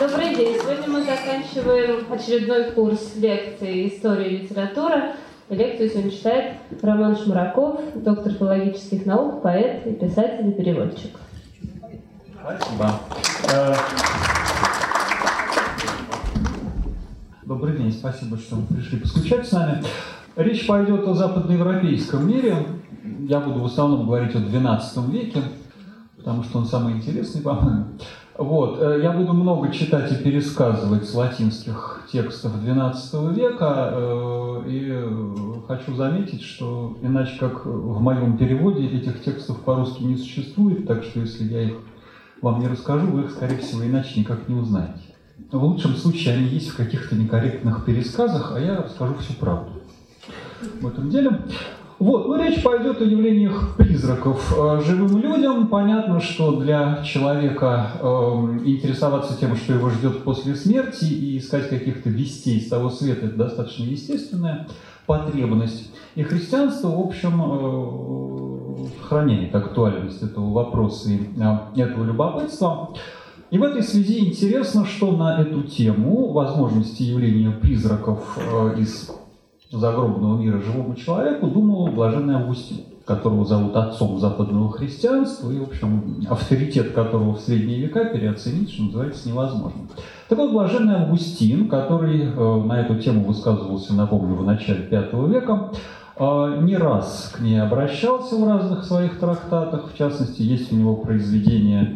Добрый день. Сегодня мы заканчиваем очередной курс лекций «История и литература». Лекцию сегодня читает Роман Шмураков, доктор филологических наук, поэт и писатель и переводчик. Спасибо. Э, добрый день, спасибо, что пришли поскучать с нами. Речь пойдет о западноевропейском мире. Я буду в основном говорить о XII веке, потому что он самый интересный, по-моему. Вот. Э, я буду много читать и пересказывать с латинских текстов XII века, э, и хочу заметить, что иначе как в моем переводе этих текстов по-русски не существует, так что если я их вам не расскажу, вы их, скорее всего, иначе никак не узнаете. В лучшем случае они есть в каких-то некорректных пересказах, а я расскажу всю правду в этом деле. Вот, ну речь пойдет о явлениях призраков. Э, живым людям понятно, что для человека э, интересоваться тем, что его ждет после смерти, и искать каких-то вестей из того света, это достаточно естественная потребность. И христианство, в общем, э, сохраняет актуальность этого вопроса и э, этого любопытства. И в этой связи интересно, что на эту тему возможности явления призраков э, из загробного мира живому человеку думал блаженный Августин, которого зовут отцом западного христианства, и, в общем, авторитет которого в средние века переоценить, что называется, невозможно. Так вот, блаженный Августин, который э, на эту тему высказывался, напомню, в начале V века, э, не раз к ней обращался в разных своих трактатах, в частности, есть у него произведение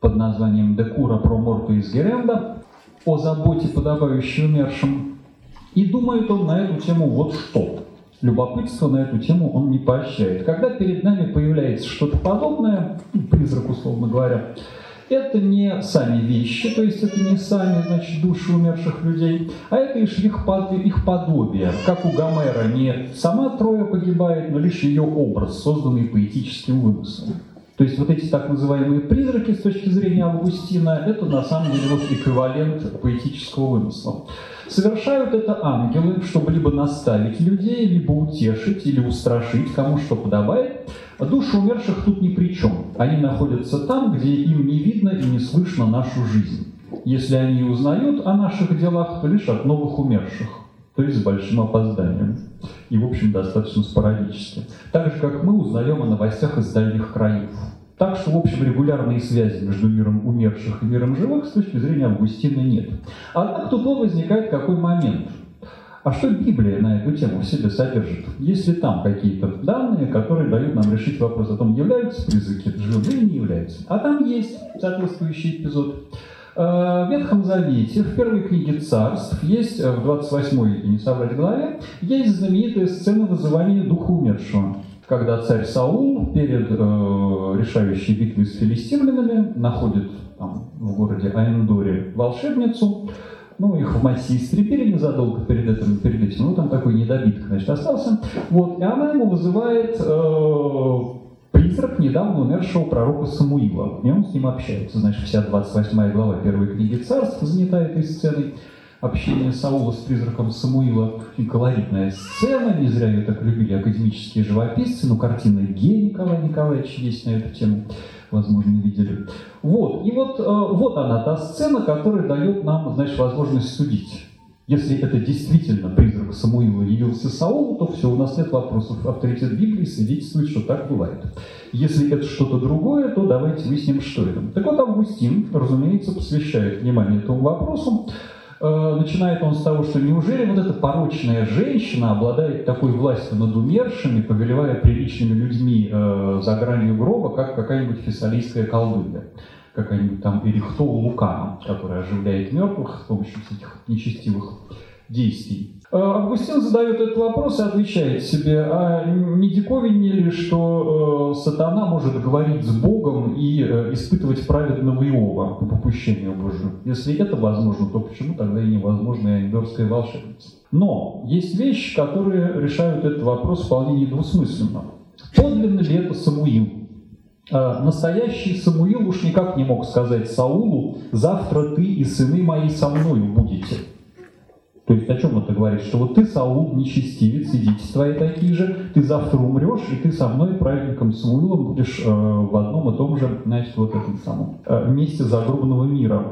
под названием «Декура про морту из Геренда» о заботе, подобающей умершим и думает он на эту тему вот что. Любопытство на эту тему он не поощряет. Когда перед нами появляется что-то подобное, ну, призрак, условно говоря, это не сами вещи, то есть это не сами, значит, души умерших людей, а это лишь их, их подобие. Как у Гомера не сама Троя погибает, но лишь ее образ, созданный поэтическим вымыслом. То есть вот эти так называемые призраки с точки зрения Августина, это на самом деле вот эквивалент поэтического вымысла. Совершают это ангелы, чтобы либо наставить людей, либо утешить или устрашить, кому что подобает. Души умерших тут ни при чем. Они находятся там, где им не видно и не слышно нашу жизнь. Если они узнают о наших делах, то лишь от новых умерших, то есть с большим опозданием. И, в общем, достаточно спорадически. Так же, как мы узнаем о новостях из дальних краев. Так что, в общем, регулярной связи между миром умерших и миром живых с точки зрения Августина нет. Однако тут возникает какой момент. А что Библия на эту тему в себе содержит? Есть ли там какие-то данные, которые дают нам решить вопрос о том, являются призраки живые или не являются? А там есть соответствующий эпизод. Э, в Ветхом Завете, в первой книге царств, есть, э, в 28 не соврать главе, есть знаменитая сцена вызывания духа умершего когда царь Саул перед э, решающей битвой с филистимлянами находит там, в городе Аэндоре волшебницу, ну, их в массе истрепили незадолго перед этим, перед этим, ну, там такой недобиток, значит, остался. Вот, и она ему вызывает э, призрак недавно умершего пророка Самуила, и он с ним общается. Значит, вся 28 глава первой книги царств занята этой сценой общение Саула с призраком Самуила. Очень колоритная сцена, не зря ее так любили академические живописцы, но картина Ге Николая Николаевича есть на эту тему, возможно, видели. Вот, и вот, э, вот она, та сцена, которая дает нам, значит, возможность судить. Если это действительно призрак Самуила явился Саулу, то все, у нас нет вопросов. Авторитет Библии свидетельствует, что так бывает. Если это что-то другое, то давайте выясним, что это. Так вот, Августин, разумеется, посвящает внимание этому вопросу. Э, начинает он с того, что неужели вот эта порочная женщина обладает такой властью над умершими, повелевая приличными людьми э, за гранью гроба, как какая-нибудь фессалийская колдунья, какая-нибудь там Эрихтоу Лукана, которая оживляет мертвых с помощью этих нечестивых действий. Э, Августин задает этот вопрос и отвечает себе, а не диковиннее ли, что э, сатана может говорить с Богом и э, испытывать праведного Иова по попущению Божию? Если это возможно, то почему тогда и невозможно ангельская волшебница? Но есть вещи, которые решают этот вопрос вполне недвусмысленно. Подлинно ли это Самуил? Настоящий Самуил уж никак не мог сказать Саулу, завтра ты и сыны мои со мною будете. То есть о чем это говорит? Что вот ты, Саул, нечестивец, и дети твои такие же, ты завтра умрешь, и ты со мной, праведником Самуилом, будешь э, в одном и том же, значит, вот этом самом э, месте загробного мира.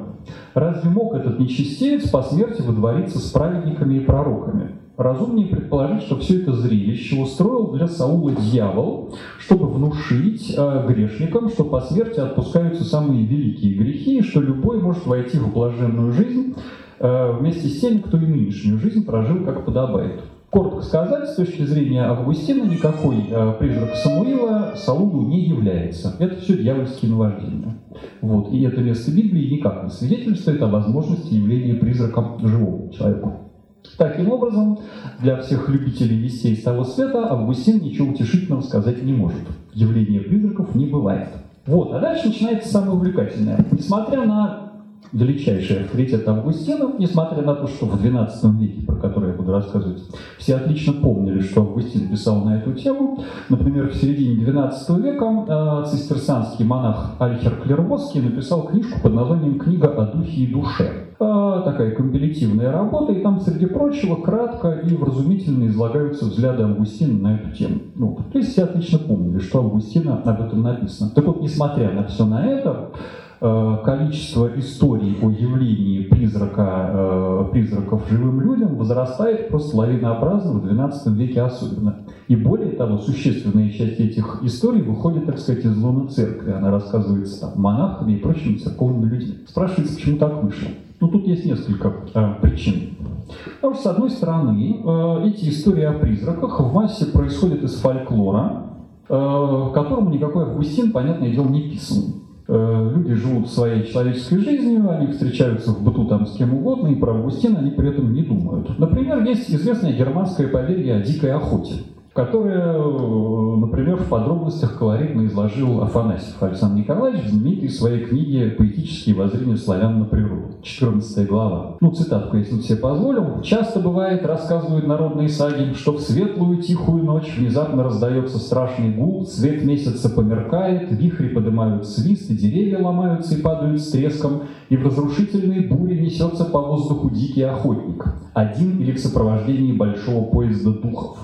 Разве мог этот нечестивец по смерти выдвориться с праведниками и пророками? Разумнее предположить, что все это зрелище устроил для Саула дьявол, чтобы внушить э, грешникам, что по смерти отпускаются самые великие грехи, и что любой может войти в блаженную жизнь вместе с теми, кто и нынешнюю жизнь прожил как подобает. Коротко сказать, с точки зрения Августина, никакой э, призрак Самуила Саулу не является. Это все дьявольские наваждения. Вот. И это место Библии никак не свидетельствует о возможности явления призраком живому человеку. Таким образом, для всех любителей вестей того света Августин ничего утешительного сказать не может. Явления призраков не бывает. Вот, а дальше начинается самое увлекательное. Несмотря на величайший авторитет Августина, несмотря на то, что в XII веке, про который я буду рассказывать, все отлично помнили, что Августин писал на эту тему. Например, в середине XII века э, цистерцианский монах Альхер Клервосский написал книжку под названием «Книга о духе и душе». Э, такая компилятивная работа, и там, среди прочего, кратко и вразумительно излагаются взгляды Августина на эту тему. Ну, то есть все отлично помнили, что Августина об этом написано. Так вот, несмотря на все на это, количество историй о явлении призрака, э, призраков живым людям возрастает просто лавинообразно в XII веке особенно. И более того, существенная часть этих историй выходит, так сказать, из луны церкви. Она рассказывается там, монахами и прочими церковными людьми. Спрашивается, почему так вышло? Ну, тут есть несколько э, причин. Потому что, с одной стороны, э, эти истории о призраках в массе происходят из фольклора, э, которому никакой Августин, понятное дело, не писан. Э, люди живут своей человеческой жизнью, они встречаются в быту там с кем угодно, и про Августина они при этом не думают. Например, есть известное германское поверье о дикой охоте которое, э, например, в подробностях колоритно изложил Афанасьев Александр Николаевич в знаменитой своей книге «Поэтические воззрения славян на природу», 14 глава. Ну, цитатку, если себе позволю. «Часто бывает, рассказывают народные саги, что в светлую тихую ночь внезапно раздается страшный гул, свет месяца померкает, вихри поднимают свист, и деревья ломаются и падают с треском, и в разрушительные бури несется по воздуху дикий охотник, один или в сопровождении большого поезда духов».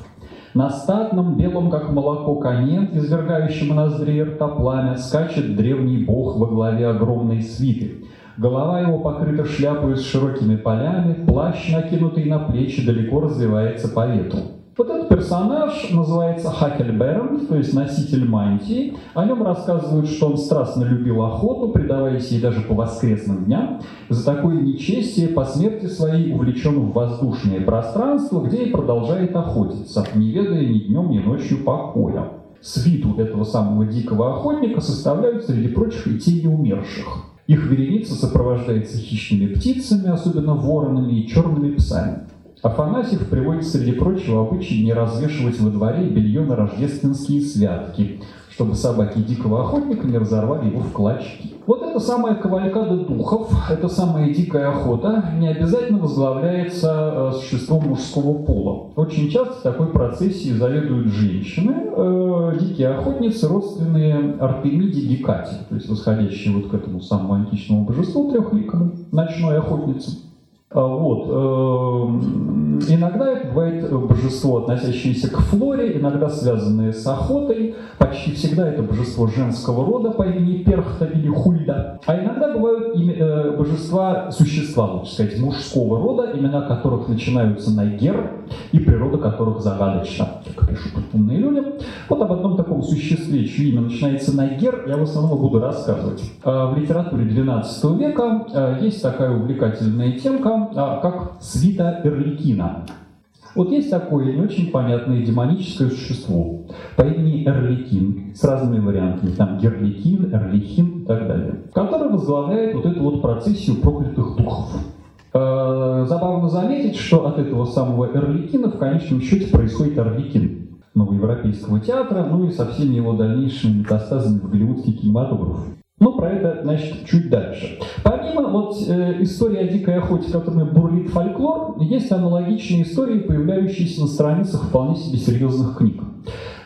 На статном, белом как молоко коне, извергающем ноздри рта пламя, скачет древний бог во главе огромной свиты. Голова его покрыта шляпой с широкими полями, плащ, накинутый на плечи, далеко развивается по ветру. Вот этот персонаж называется Хакельберн, то есть носитель мантии. О нем рассказывают, что он страстно любил охоту, предаваясь ей даже по воскресным дням. За такое нечестие по смерти своей увлечен в воздушное пространство, где и продолжает охотиться, не ведая ни днем, ни ночью покоя. Свиту этого самого дикого охотника составляют, среди прочих, и тени умерших. Их вереница сопровождается хищными птицами, особенно воронами и черными псами. Афанасьев приводит, среди прочего, обычай не развешивать во дворе белье на рождественские святки, чтобы собаки дикого охотника не разорвали его в клочки. Вот эта самая кавалькада духов, эта самая дикая охота не обязательно возглавляется э, существом мужского пола. Очень часто в такой процессии заведуют женщины, э, дикие охотницы, родственные Артемиде Гекате, то есть восходящие вот к этому самому античному божеству трехликому, ночной охотнице. А, вот. Эм, иногда это бывает божество, относящееся к флоре, иногда связанное с охотой. Почти всегда это божество женского рода по имени Перхта или Хульда. А иногда бывают э, божества, существа, лучше сказать, мужского рода, имена которых начинаются на гер, и природа которых загадочна, как пишут умные люди. Вот об одном таком существе, чье имя начинается на гер, я в основном буду рассказывать. А, в литературе XII века э, есть такая увлекательная темка, а, как свита Эрликина. Вот есть такое не очень понятное демоническое существо по имени Эрликин с разными вариантами, там Герликин, Эрлихин и так далее, который возглавляет вот эту вот процессию проклятых духов. Э, забавно заметить, что от этого самого Эрликина в конечном счете происходит Эрликин новоевропейского театра, ну и со всеми его дальнейшими метастазами в голливудский кинематограф. Но про это, значит, чуть дальше. Помимо вот э, истории о дикой охоте, которыми бурлит фольклор, есть аналогичные истории, появляющиеся на страницах вполне себе серьезных книг.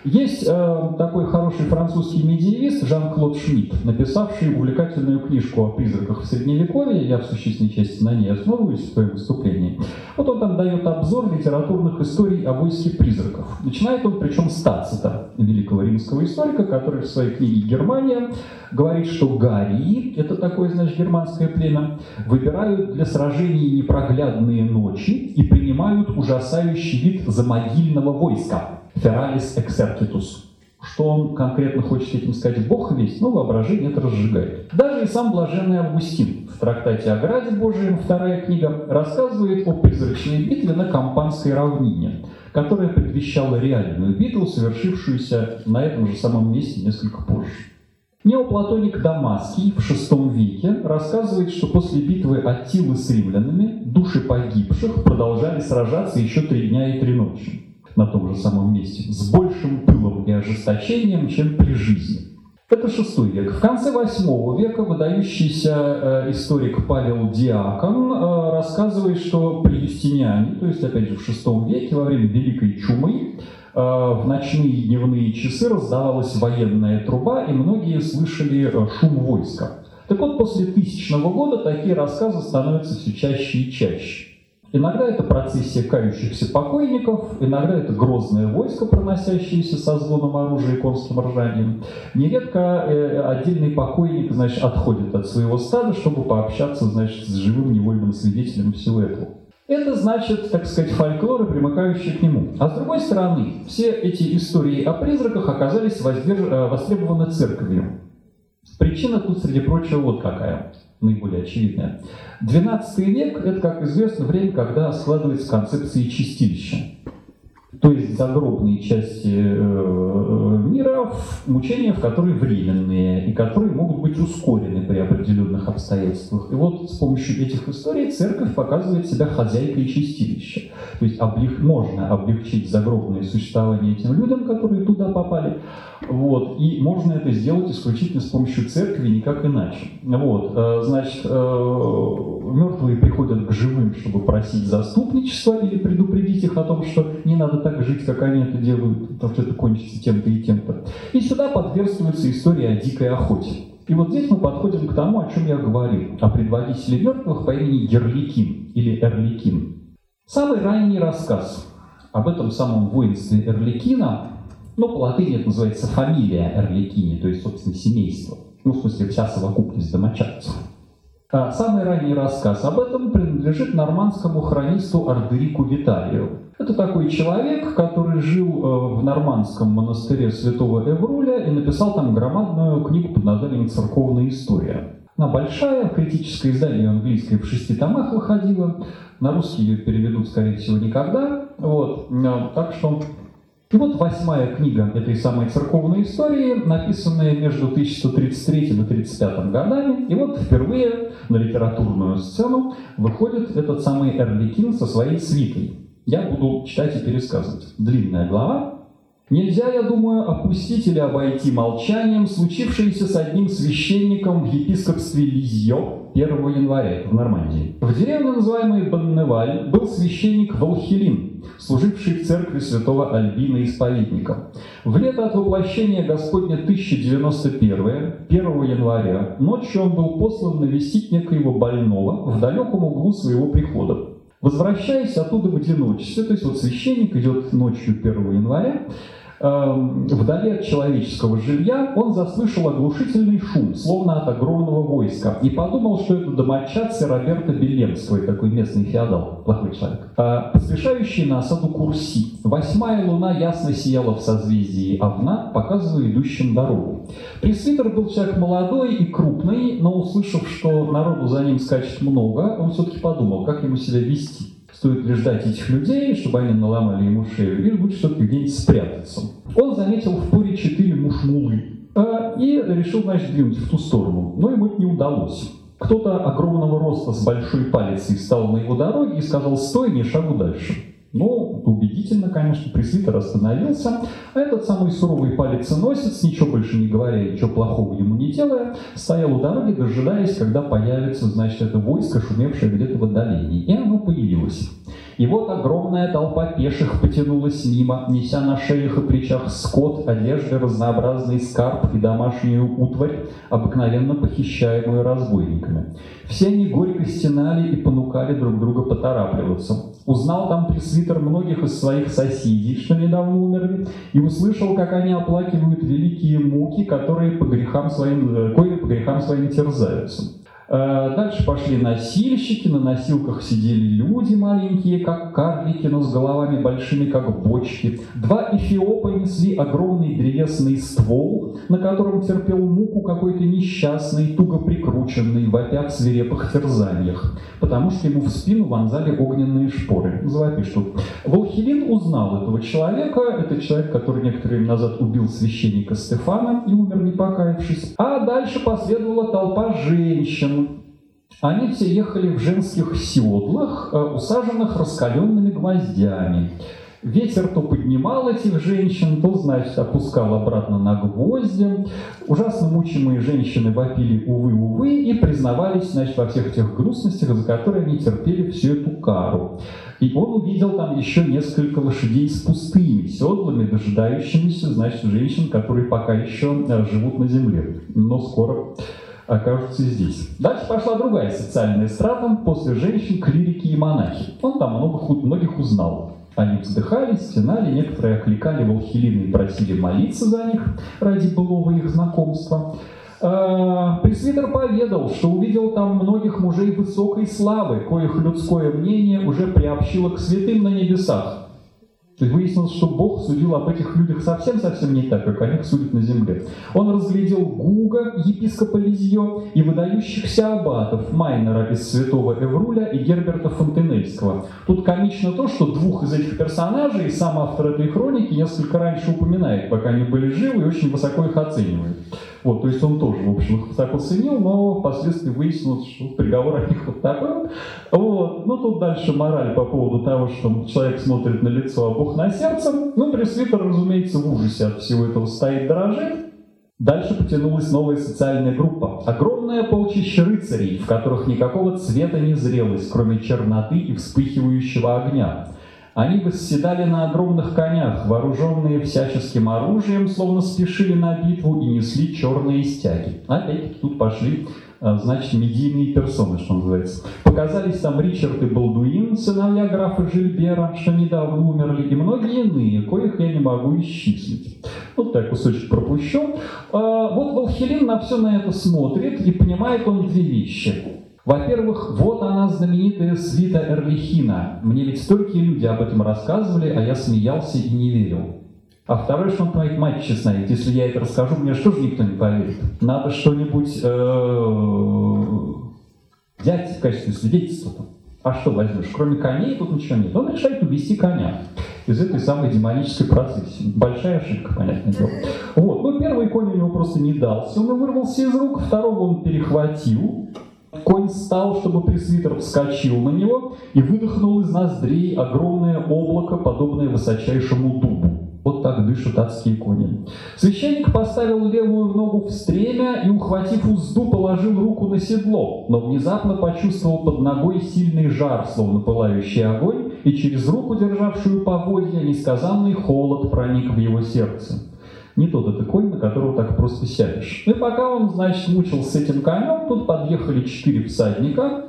Есть э, такой хороший французский медиевист Жан-Клод Шмидт, написавший увлекательную книжку о призраках в Средневековье. Я в существенной части на ней основываюсь в своем выступлении. Вот он там дает обзор литературных историй о войске призраков. Начинает он причем с Тацита, великого римского историка, который в своей книге «Германия» говорит, что гарии, это такое, значит, германское племя, выбирают для сражений непроглядные ночи и принимают ужасающий вид замогильного войска Фералис Exercitus. Что он конкретно хочет этим сказать, Бог весь, но воображение это разжигает. Даже и сам блаженный Августин в трактате о Граде Божием, вторая книга, рассказывает о призрачной битве на Кампанской равнине, которая предвещала реальную битву, совершившуюся на этом же самом месте несколько позже. Неоплатоник Дамасский в VI веке рассказывает, что после битвы Аттилы с римлянами души погибших продолжали сражаться еще три дня и три ночи на том же самом месте, с большим пылом и ожесточением, чем при жизни. Это шестой век. В конце восьмого века выдающийся э, историк Павел Диакон э, рассказывает, что при Юстиниане, то есть опять же в шестом веке, во время Великой Чумы, э, в ночные и дневные часы раздавалась военная труба, и многие слышали шум войска. Так вот, после тысячного года такие рассказы становятся все чаще и чаще. Иногда это процессия кающихся покойников, иногда это грозное войско, проносящееся со звоном оружия и конским ржанием. Нередко э, отдельный покойник значит, отходит от своего стада, чтобы пообщаться значит, с живым невольным свидетелем всего этого. Это значит, так сказать, фольклоры, примыкающие к нему. А с другой стороны, все эти истории о призраках оказались воздерж... Э, востребованы церковью. Причина тут, среди прочего, вот какая наиболее очевидная. XII век – это, как известно, время, когда складывается концепция чистилища. То есть загробные части э, мира, мучения, в которые временные, и которые могут быть ускорены определенных обстоятельствах. И вот с помощью этих историй церковь показывает себя хозяйкой чистилища. То есть облег... можно облегчить загробное существование этим людям, которые туда попали, вот. И можно это сделать исключительно с помощью церкви, никак иначе. Вот. Э, значит, э, мертвые приходят к живым, чтобы просить заступничество или предупредить их о том, что не надо так жить, как они это делают, потому что это кончится тем-то и тем-то. И сюда подверстывается история о дикой охоте. И вот здесь мы подходим к тому, о чем я говорил, о предводителе мертвых по имени Герликин или Эрликин. Самый ранний рассказ об этом самом воинстве Эрликина ну, по латыни это называется фамилия Эрликини, то есть, собственно, семейство. Ну, в смысле, вся совокупность домочадцев. Самый ранний рассказ об этом принадлежит нормандскому хронисту Ардерику Виталию. Это такой человек, который жил э, в нормандском монастыре святого Эвруля и написал там громадную книгу под названием «Церковная история». Она большая, критическое издание английское в шести томах выходило. На русский ее переведут, скорее всего, никогда. Вот. Э, так что и вот восьмая книга этой самой церковной истории, написанная между 1133 и 1135 годами. И вот впервые на литературную сцену выходит этот самый Эрликин со своей свитой. Я буду читать и пересказывать. Длинная глава, Нельзя, я думаю, опустить или обойти молчанием случившееся с одним священником в епископстве Лизьё 1 января в Нормандии. В деревне, называемой Банневаль, был священник Волхелин, служивший в церкви святого Альбина исповедником. В лето от воплощения Господня 1091, 1 января, ночью он был послан навестить некоего больного в далеком углу своего прихода. Возвращаясь оттуда в одиночестве, то есть вот священник идет ночью 1 января, вдали от человеческого жилья, он заслышал оглушительный шум, словно от огромного войска, и подумал, что это домочадцы Роберта Белемского, такой местный феодал, плохой человек, э, поспешающий на осаду Курси. Восьмая луна ясно сияла в созвездии Овна, показывая идущим дорогу. Пресвитер был человек молодой и крупный, но услышав, что народу за ним скачет много, он все-таки подумал, как ему себя вести. Стоит ли ждать этих людей, чтобы они наломали ему шею, или лучше все-таки где-нибудь спрятаться. Он заметил в Пуре четыре мушмулы э, и решил, значит, двинуть в ту сторону, но ему это не удалось. Кто-то огромного роста с большой палицей встал на его дороге и сказал «стой, не шагу дальше». Ну, убедительно, конечно, пресвитер остановился, а этот самый суровый палец-носец, ничего больше не говоря, ничего плохого ему не делая, стоял у дороги, дожидаясь, когда появится, значит, это войско, шумевшее где-то в отдалении. И оно появилось. И вот огромная толпа пеших потянулась мимо, неся на шеях и плечах скот, одежды, разнообразный скарб и домашнюю утварь, обыкновенно похищаемую разбойниками. Все они горько стенали и понукали друг друга поторапливаться. Узнал там пресвитер многих из своих соседей, что недавно умерли, и услышал, как они оплакивают великие муки, которые по грехам своим, э, кои по грехам своим терзаются. Э, дальше пошли носильщики, на носилках сидели люди маленькие, как карлики, но с головами большими, как бочки. Два эфиопа несли огромный древесный ствол, на котором терпел муку какой-то несчастный, туго прикрученный, вопя в свирепых терзаниях, потому что ему в спину вонзали огненные шпоры. Завопишь тут. Волхилин узнал этого человека, это человек, который некоторое время назад убил священника Стефана и умер не покаявшись. А дальше последовала толпа женщин, они все ехали в женских седлах, э, усаженных раскаленными гвоздями. Ветер то поднимал этих женщин, то, значит, опускал обратно на гвозди. Ужасно мучимые женщины вопили «увы, увы» и признавались, значит, во всех тех грустностях, за которые они терпели всю эту кару. И он увидел там еще несколько лошадей с пустыми седлами, дожидающимися, значит, женщин, которые пока еще э, живут на земле, но скоро окажутся здесь. Дальше пошла другая социальная страта, после женщин, клирики и монахи. Он там много, многих узнал. Они вздыхали, стенали, некоторые окликали волхилины и просили молиться за них ради былого их знакомства. А, Пресвитер поведал, что увидел там многих мужей высокой славы, коих людское мнение уже приобщило к святым на небесах. Есть выяснилось, что Бог судил об этих людях совсем-совсем не так, как о них судят на земле. Он разглядел Гуга, епископа Лизье, и выдающихся аббатов Майнера из Святого Эвруля и Герберта Фонтенельского. Тут комично то, что двух из этих персонажей сам автор этой хроники несколько раньше упоминает, пока они были живы, и очень высоко их оценивает. Вот, то есть он тоже, в общем, их так оценил, но впоследствии выяснилось, что приговор от них вот такой. Вот. Ну, тут дальше мораль по поводу того, что человек смотрит на лицо, а Бог на сердце. Ну, пресвитер, разумеется, в ужасе от всего этого стоит, дрожит. Дальше потянулась новая социальная группа. Огромное полчище рыцарей, в которых никакого цвета не зрелось, кроме черноты и вспыхивающего огня. Они восседали на огромных конях, вооруженные всяческим оружием, словно спешили на битву и несли черные стяги. Опять тут пошли а, значит, медийные персоны, что называется. Показались там Ричард и Балдуин, сыновья графа Жильбера, что недавно умерли, и многие иные, коих я не могу исчислить. Вот так кусочек пропущу. А, вот Волхелин на все на это смотрит и понимает он две вещи. Во-первых, вот она знаменитая свита Эрлихина. Мне ведь столько люди об этом рассказывали, а я смеялся и не верил. А второе, что он говорит, мать честная, если я это расскажу, мне что же никто не поверит? Надо что-нибудь э, взять в качестве свидетельства. А что возьмешь? Кроме коней тут ничего нет. Он решает увести коня из этой самой демонической процессии. Большая ошибка, понятное дело. Вот. Ну, первый конь у него просто не дался, он вырвался из рук, второго он перехватил, Конь встал, чтобы пресвитер вскочил на него и выдохнул из ноздрей огромное облако, подобное высочайшему дубу. Вот так дышат адские кони. Священник поставил левую ногу в стремя и, ухватив узду, положил руку на седло, но внезапно почувствовал под ногой сильный жар, словно пылающий огонь, и через руку, державшую поводья, несказанный холод проник в его сердце. Не тот это конь, на которого так просто сядешь. И пока он, значит, мучился с этим конем, тут подъехали четыре всадника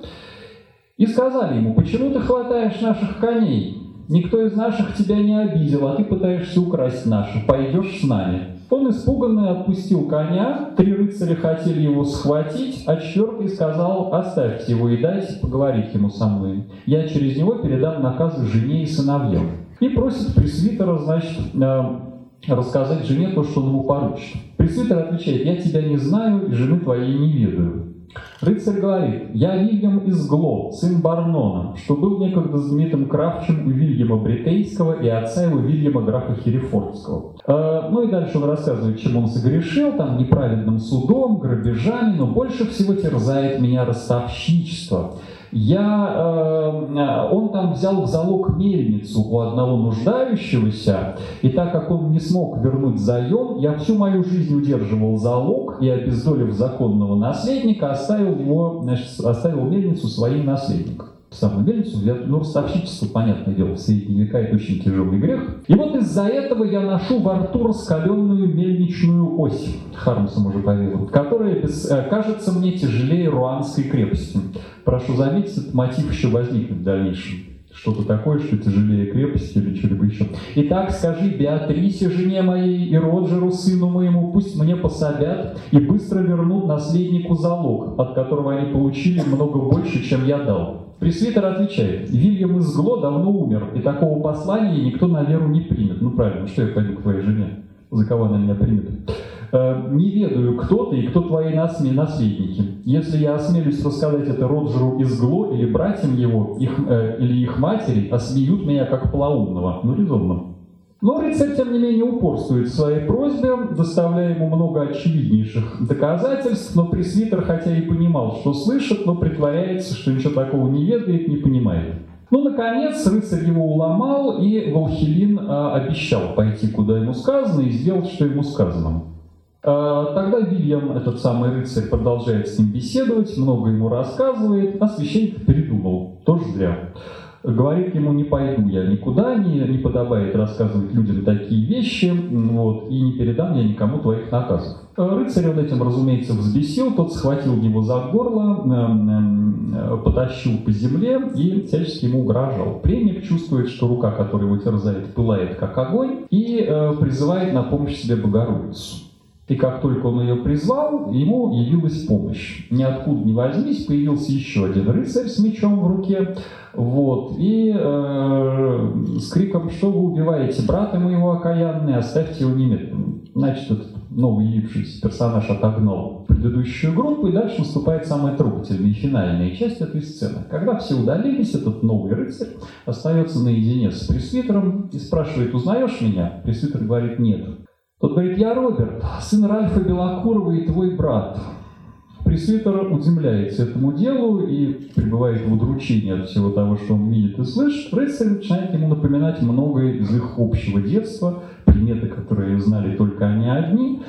и сказали ему, почему ты хватаешь наших коней? Никто из наших тебя не обидел, а ты пытаешься украсть наши. Пойдешь с нами. Он испуганно отпустил коня, три рыцаря хотели его схватить, а четвертый сказал, оставьте его и дайте поговорить ему со мной. Я через него передам наказы жене и сыновьям. И просит пресвитера, значит, э, рассказать жене то, что он ему поручит. Пресвитер отвечает, я тебя не знаю и жены твоей не ведаю. Рыцарь говорит, я Вильям из Гло, сын Барнона, что был некогда знаменитым кравчем у Вильяма Бритейского и отца его Вильяма графа Херефордского. Э, ну и дальше он рассказывает, чем он согрешил, там неправедным судом, грабежами, но больше всего терзает меня ростовщичество я, э, он там взял в залог мельницу у одного нуждающегося, и так как он не смог вернуть заем, я всю мою жизнь удерживал залог и, обездолив законного наследника, оставил, его, значит, оставил мельницу своим наследникам. Самую мельницу, ну, ростовщичество, понятное дело, в средние века это очень тяжелый грех. И вот из-за этого я ношу во рту раскаленную мельничную ось, Хармсом уже поведал, которая без, э, кажется мне тяжелее руанской крепости. Прошу заметить, этот мотив еще возникнет в дальнейшем что-то такое, что тяжелее крепости или что-либо еще. Итак, скажи Беатрисе, жене моей, и Роджеру, сыну моему, пусть мне пособят и быстро вернут наследнику залог, от которого они получили много больше, чем я дал. Пресвитер отвечает, Вильям из Гло давно умер, и такого послания никто на веру не примет. Ну правильно, что я пойду к твоей жене? За кого она меня примет? Э, не ведаю, кто ты и кто твои наследники. Если я осмелюсь рассказать это Роджеру из Гло или братьям его, их, э, или их матери, осмеют меня как полоумного. Ну, резонно. Но рыцарь, тем не менее, упорствует в своей просьбе, доставляя ему много очевиднейших доказательств, но пресвитер, хотя и понимал, что слышит, но притворяется, что ничего такого не ведает, не понимает. Ну, наконец, рыцарь его уломал, и Волхилин э, обещал пойти, куда ему сказано, и сделать, что ему сказано. А, тогда Вильям, этот самый рыцарь, продолжает с ним беседовать, много ему рассказывает, а священник передумал, тоже зря. Говорит ему, не пойду я никуда, не, не подобает рассказывать людям такие вещи, вот, и не передам я никому твоих наказов. Рыцарь он этим, разумеется, взбесил, тот схватил его за горло, э, потащил по земле и всячески ему угрожал. Пленник чувствует, что рука, которая его терзает, пылает как огонь, и э, призывает на помощь себе Богородицу. И как только он ее призвал, ему явилась помощь. Ниоткуда не возьмись, появился еще один рыцарь с мечом в руке, вот, и э, с криком, что вы убиваете брата моего окаянный, оставьте его немедленно. Значит, этот новый явившийся персонаж отогнал предыдущую группу, и дальше наступает самая трогательная и финальная часть этой сцены. Когда все удалились, этот новый рыцарь остается наедине с пресвитером и спрашивает, узнаешь меня? Пресвитер говорит, нет. Тот говорит, я Роберт, сын Ральфа Белокурова и твой брат. Пресвитер удивляется этому делу и пребывает в удручении от всего того, что он видит и слышит. Рыцарь начинает ему напоминать многое из их общего детства, предметы, которые знали только они одни.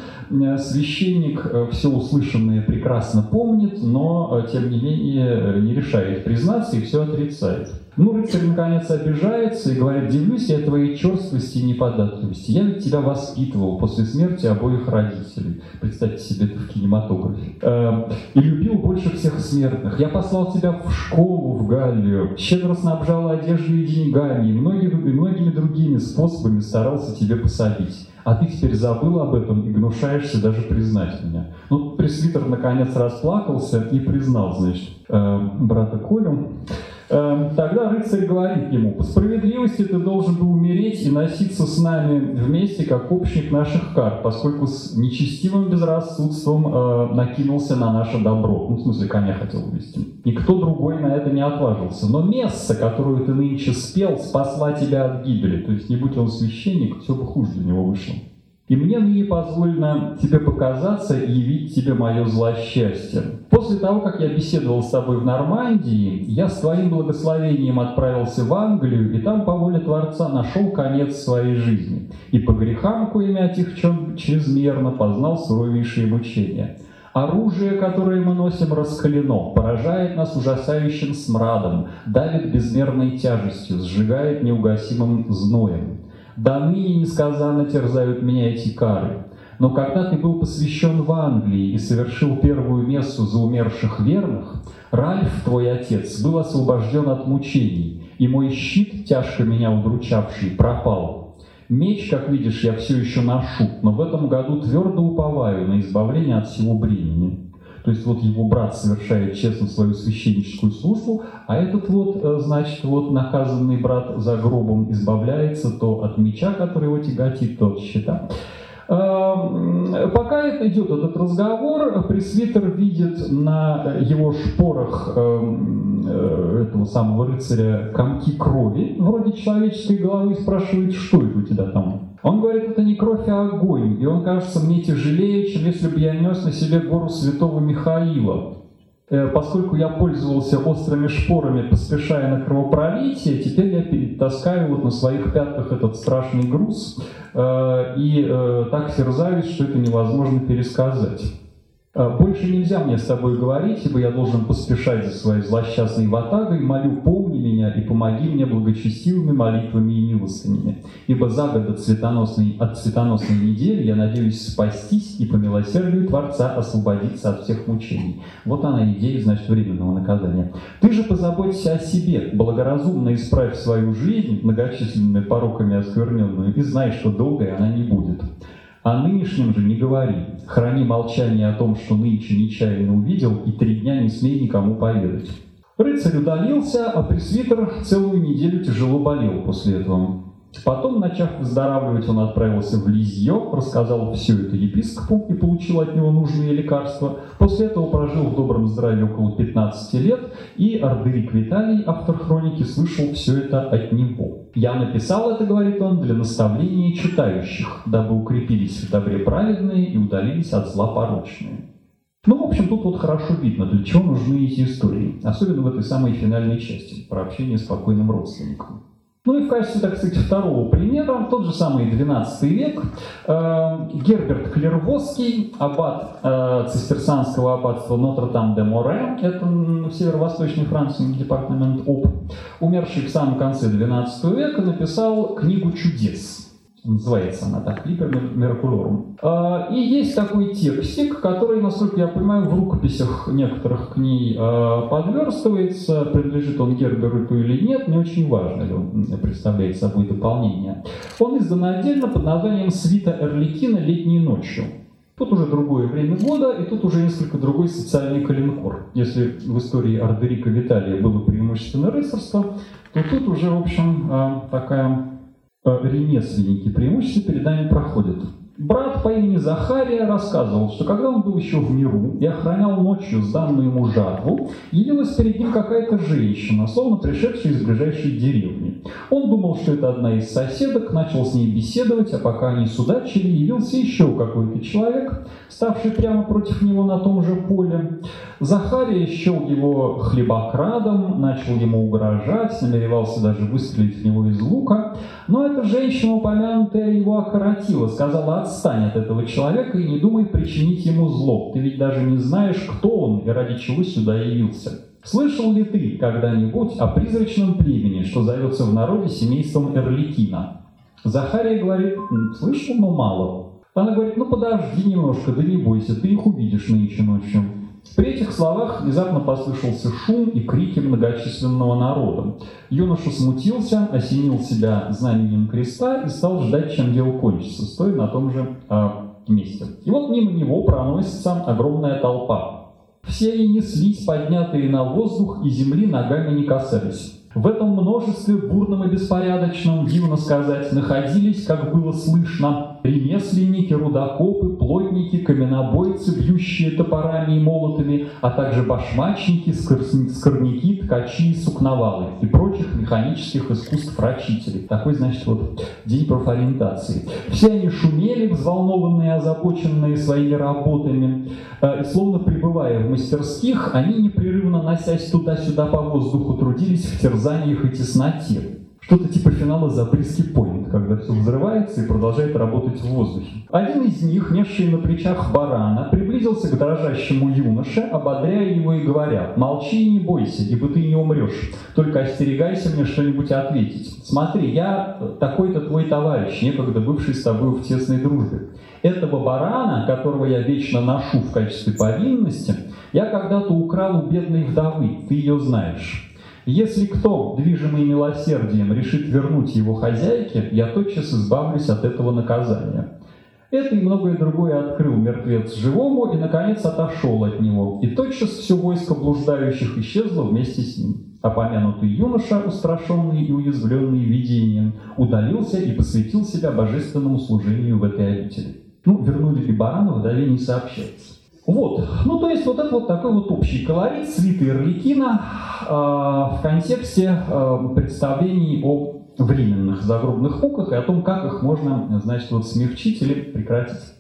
Священник э, все услышанное прекрасно помнит, но, э, тем не менее, не решает признаться и все отрицает. Ну, рыцарь наконец обижается и говорит, дивлюсь я твоей черствости и неподатливости. Я ведь тебя воспитывал после смерти обоих родителей. Представьте себе это в кинематографе. Э, и любил больше всех смертных. Я послал тебя в школу в Галлию, щедро снабжал одеждой и деньгами, и многими, и многими другими способами старался тебе посадить. А ты теперь забыл об этом и гнушаешься даже признать меня. Ну, пресвитер наконец расплакался и признал, значит, э, брата Колю. Эм, тогда рыцарь говорит ему, по справедливости ты должен был умереть и носиться с нами вместе, как общник наших карт, поскольку с нечестивым безрассудством э, накинулся на наше добро. Ну, в смысле, коня хотел увести. Никто другой на это не отважился. Но месса, которую ты нынче спел, спасла тебя от гибели. То есть, не будь он священник, все бы хуже для него вышло. И мне ныне позволено тебе показаться и явить тебе мое злосчастье. После того, как я беседовал с тобой в Нормандии, я с твоим благословением отправился в Англию, и там по воле Творца нашел конец своей жизни. И по грехам, коими отягчен чрезмерно, познал суровейшие мучения. Оружие, которое мы носим, раскалено, поражает нас ужасающим смрадом, давит безмерной тяжестью, сжигает неугасимым зноем. До ныне несказанно терзают меня эти кары. Но когда ты был посвящен в Англии и совершил первую мессу за умерших верных, Ральф, твой отец, был освобожден от мучений, и мой щит, тяжко меня удручавший, пропал. Меч, как видишь, я все еще ношу, но в этом году твердо уповаю на избавление от всего бремени. То есть вот его брат совершает честно свою священническую службу, а этот вот, э, значит, вот наказанный брат за гробом избавляется то от меча, который его тяготит, то от щита. Эм, пока это идет этот разговор, пресвитер видит на его шпорах эм, э, этого самого рыцаря комки крови, вроде человеческой головы, и спрашивает, что это у тебя там он говорит, это не кровь, а огонь, и он кажется мне тяжелее, чем если бы я нес на себе гору святого Михаила. Э, поскольку я пользовался острыми шпорами, поспешая на кровопролитие, теперь я перетаскаю вот на своих пятках этот страшный груз э, и э, так терзаюсь, что это невозможно пересказать. «А, «Больше нельзя мне с тобой говорить, ибо я должен поспешать за своей злосчастной ватагой. Молю, помни меня и помоги мне благочестивыми молитвами и милостынями. Ибо за год от цветоносной, от цветоносной недели я надеюсь спастись и по милосердию Творца освободиться от всех мучений». Вот она идея, значит, временного наказания. «Ты же позаботься о себе, благоразумно исправь свою жизнь, многочисленными пороками оскверненную, и знай, что долгой она не будет». О нынешнем же не говори. Храни молчание о том, что нынче нечаянно увидел, и три дня не смей никому поведать. Рыцарь удалился, а пресвитер целую неделю тяжело болел после этого. Потом, начав выздоравливать, он отправился в Лизье, рассказал все это епископу и получил от него нужные лекарства. После этого прожил в добром здравии около 15 лет, и Ардерик Виталий, автор хроники, слышал все это от него. «Я написал это, — говорит он, — для наставления читающих, дабы укрепились в добре праведные и удалились от зла порочные». Ну, в общем, тут вот хорошо видно, для чего нужны эти истории, особенно в этой самой финальной части, про общение с покойным родственником. Ну и в качестве, так сказать, второго примера, тот же самый XII век, э, Герберт Клервосский, аббат э, цистерсанского аббатства Нотр-Дам-де-Море, это в северо-восточной Франции, департамент ОП, умерший в самом конце XII века, написал книгу чудес. Называется она так, Липер Меркулорум. А, и есть такой текстик, который, насколько я понимаю, в рукописях некоторых к ней а, подверстывается. Принадлежит он Герберу или нет, не очень важно, ли он представляет собой дополнение. Он издан отдельно под названием «Свита Эрликина летней ночью». Тут уже другое время года, и тут уже несколько другой социальный калинкор. Если в истории Ардерика Виталия было преимущественно рыцарство, то тут уже, в общем, а, такая ремесленники преимущественно перед нами проходят. Брат по имени Захария рассказывал, что когда он был еще в миру и охранял ночью сданную ему жатву, явилась перед ним какая-то женщина, словно пришедшая из ближайшей деревни. Он думал, что это одна из соседок, начал с ней беседовать, а пока они судачили, явился еще какой-то человек, ставший прямо против него на том же поле. Захария счел его хлебокрадом, начал ему угрожать, намеревался даже выстрелить в него из лука, но эта женщина, упомянутая, его окоротила, сказала, отстань от этого человека и не думай причинить ему зло. Ты ведь даже не знаешь, кто он и ради чего сюда явился. Слышал ли ты когда-нибудь о призрачном племени, что зовется в народе семейством Эрликина? Захария говорит, слышал, но мало. Она говорит, ну подожди немножко, да не бойся, ты их увидишь нынче ночью. При этих словах внезапно послышался шум и крики многочисленного народа. Юноша смутился, осенил себя знамением креста и стал ждать, чем дело кончится, стоя на том же э, месте. И вот мимо него проносится огромная толпа. Все они неслись, поднятые на воздух, и земли ногами не касались. В этом множестве, бурном и беспорядочном, дивно сказать, находились, как было слышно, ремесленники, рудокопы, плотники, каменобойцы, бьющие топорами и молотами, а также башмачники, скорняки, ткачи сукновалы и прочих механических искусств рачителей. Такой, значит, вот день профориентации. Все они шумели, взволнованные, озабоченные своими работами, э, и словно пребывая в мастерских, они непрерывно, носясь туда-сюда по воздуху, трудились в терзании терзаниях и тесноте. Что-то типа финала Запрыски Пойнт, когда все взрывается и продолжает работать в воздухе. Один из них, несший на плечах барана, приблизился к дрожащему юноше, ободряя его и говоря, «Молчи и не бойся, ибо ты не умрешь, только остерегайся мне что-нибудь ответить. Смотри, я такой-то твой товарищ, некогда бывший с тобой в тесной дружбе. Этого барана, которого я вечно ношу в качестве повинности, я когда-то украл у бедной вдовы, ты ее знаешь». Если кто, движимый милосердием, решит вернуть его хозяйке, я тотчас избавлюсь от этого наказания. Это и многое другое открыл мертвец живому и, наконец, отошел от него. И тотчас все войско блуждающих исчезло вместе с ним. А помянутый юноша, устрашенный и уязвленный видением, удалился и посвятил себя божественному служению в этой обители. Ну, вернули ли барана, вдове не сообщается. Вот, ну то есть вот это вот такой вот общий колорит свиты Ирликина э, в контексте э, представлений о временных загробных муках и о том, как их можно, значит, вот смягчить или прекратить.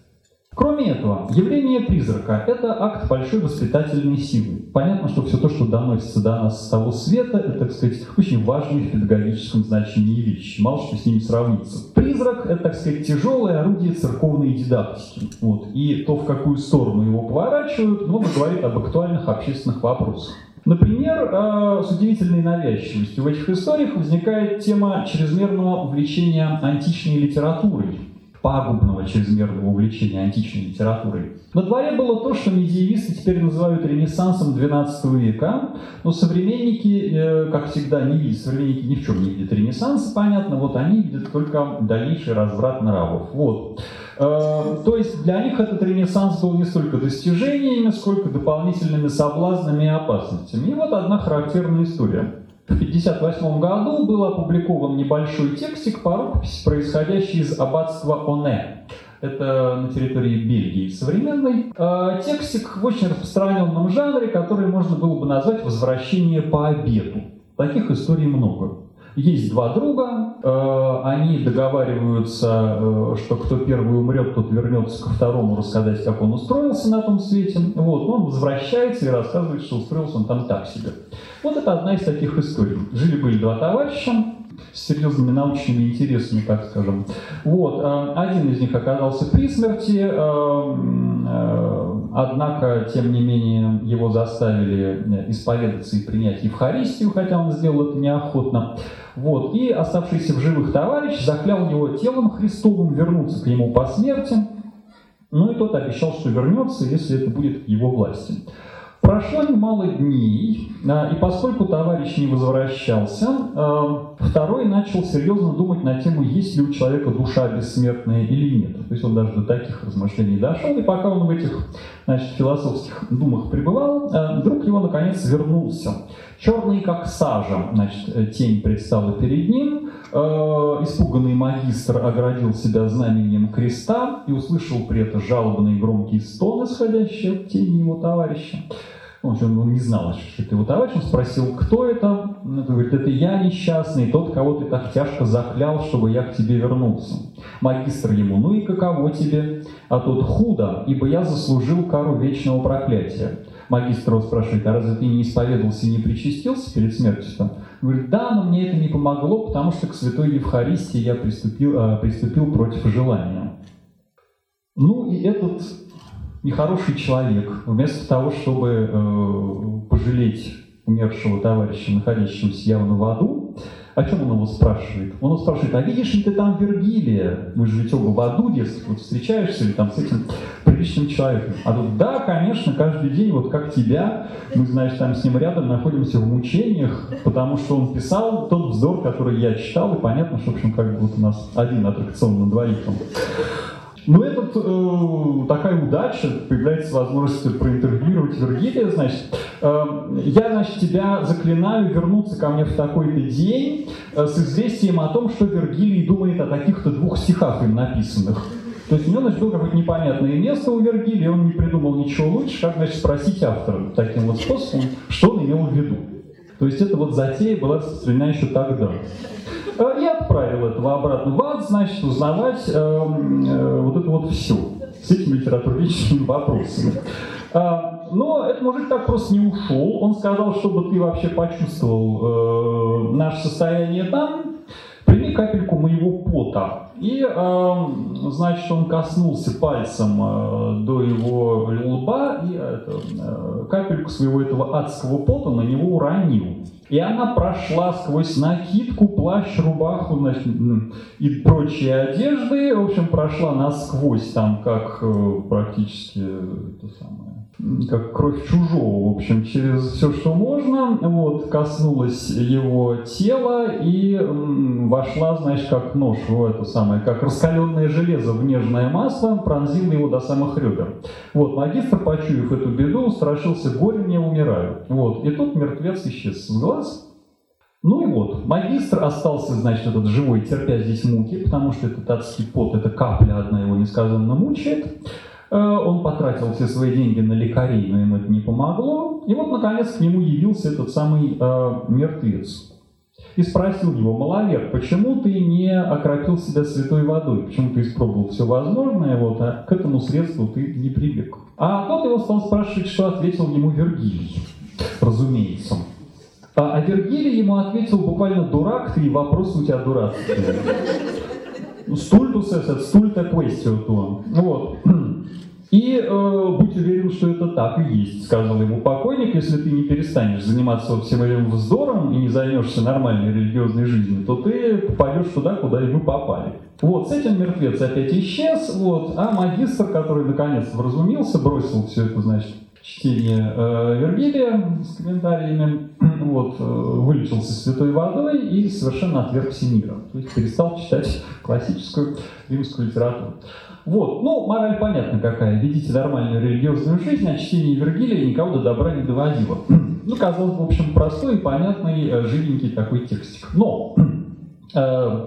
Кроме этого, явление призрака – это акт большой воспитательной силы. Понятно, что все то, что доносится до нас с того света, это, так сказать, очень важные в педагогическом значении вещи. Мало что с ними сравнится. Призрак – это, так сказать, тяжелое орудие церковной дидактики. Вот. И то, в какую сторону его поворачивают, много говорит об актуальных общественных вопросах. Например, э, с удивительной навязчивостью в этих историях возникает тема чрезмерного увлечения античной литературой пагубного чрезмерного увлечения античной литературой. На дворе было то, что медиевисты теперь называют ренессансом XII века, но современники, э, как всегда, не видят, современники ни в чем не видят ренессанса, понятно, вот они видят только дальнейший разврат нравов. Вот. Э, то есть для них этот ренессанс был не столько достижениями, сколько дополнительными соблазнами и опасностями. И вот одна характерная история. В 1958 году был опубликован небольшой текстик по рукописи, происходящий из аббатства Оне. Это на территории Бельгии современной. Э, текстик в очень распространенном жанре, который можно было бы назвать «возвращение по обеду». Таких историй много. Есть два друга, э, они договариваются, э, что кто первый умрет, тот вернется ко второму рассказать, как он устроился на том свете. Вот, он возвращается и рассказывает, что устроился он там так себе. Вот это одна из таких историй. Жили-были два товарища, серьезными научными интересами, так скажем. Вот. Э, один из них оказался при смерти, э, э, однако, тем не менее, его заставили исповедаться и принять Евхаристию, хотя он сделал это неохотно. Вот. И оставшийся в живых товарищ заклял его телом Христовым вернуться к нему по смерти, ну и тот обещал, что вернется, если это будет его власти. Прошло немало дней, а, и поскольку товарищ не возвращался, а, второй начал серьезно думать на тему, есть ли у человека душа бессмертная или нет. То есть он даже до таких размышлений дошел, и пока он в этих значит, философских думах пребывал, а, вдруг его наконец вернулся. Черный, как сажа, значит, тень предстала перед ним. Испуганный магистр оградил себя знамением креста и услышал при этом жалобный громкий стон, исходящий от тени его товарища. Он, он не знал, что это его товарищ, он спросил, кто это? Он говорит, это я несчастный, тот, кого ты так тяжко заклял, чтобы я к тебе вернулся. Магистр ему, ну и каково тебе? А тот худо, ибо я заслужил кару вечного проклятия. Магистр его спрашивает, а разве ты не исповедовался и не причастился перед смертью? Он говорит, да, но мне это не помогло, потому что к святой Евхаристии я приступил, э, приступил против желания. Ну и этот нехороший человек, вместо того, чтобы э, пожалеть умершего товарища, находящегося явно в аду, о чем он его спрашивает? Он его спрашивает, а видишь ли ты там Вергилия? Вы же ведь оба в аду, дескать, вот встречаешься ли там с этим приличным человеком? А тут, да, конечно, каждый день, вот как тебя, мы, знаешь, там с ним рядом находимся в мучениях, потому что он писал тот вздор, который я читал, и понятно, что, в общем, как бы вот у нас один аттракцион на двоих. Но это э, такая удача, появляется возможность проинтервьюировать Вергилия, значит, э, я, значит, тебя заклинаю вернуться ко мне в такой-то день э, с известием о том, что Вергилий думает о таких-то двух стихах им написанных. То есть у него, значит, было какое-то непонятное место у Вергилия, он не придумал ничего лучше, как, значит, спросить автора таким вот способом, что он имел в виду. То есть эта вот затея была распространена еще тогда. Э, и отправил этого обратно в ад, значит, узнавать э, э, вот это вот все с этими литературоведческими вопросами. А, но этот мужик так просто не ушел. Он сказал, чтобы ты вообще почувствовал э, наше состояние там, прими капельку моего пота. И, э, значит, он коснулся пальцем э, до его лба и это, э, капельку своего этого адского пота на него уронил. И она прошла сквозь накидку, плащ, рубаху и прочие одежды. В общем, прошла насквозь там, как э, практически то самое, как кровь чужого, в общем, через все, что можно, вот, коснулась его тела и вошла, значит, как нож в это самое, как раскаленное железо в нежное масло, пронзила его до самых ребер. Вот, магистр, почуяв эту беду, страшился горе, не умираю. Вот, и тут мертвец исчез с глаз. Ну и вот, магистр остался, значит, этот живой, терпя здесь муки, потому что этот адский пот, эта капля одна его несказанно мучает. Э, он потратил все свои деньги на лекарей, но ему это не помогло. И вот, наконец, к нему явился этот самый э, мертвец. и спросил его, маловер, почему ты не окропил себя святой водой? Почему ты испробовал все возможное, вот, а к этому средству ты не прибег? А тот его стал спрашивать, что ответил ему Вергилий, разумеется. А, а Вергилий ему ответил буквально «дурак ты, и вопросы у тебя дурацкие». Стультус этот, стульта tuam. Вот. И э, будь уверен, что это так и есть, сказал ему покойник, если ты не перестанешь заниматься всем этим вздором и не займешься нормальной религиозной жизнью, то ты попадешь туда, куда и мы попали. Вот, с этим мертвец опять исчез, вот, а магистр, который наконец вразумился, бросил все это, значит, чтение э, Вергилия с комментариями, вот, э, вылечился святой водой и совершенно отвергся миром. То есть перестал читать классическую римскую литературу. Вот, ну, мораль понятна какая. Ведите нормальную религиозную жизнь, а чтение Вергилия никого до добра не доводило. ну, казалось, в общем, простой и понятный, э, живенький такой текстик. Но э,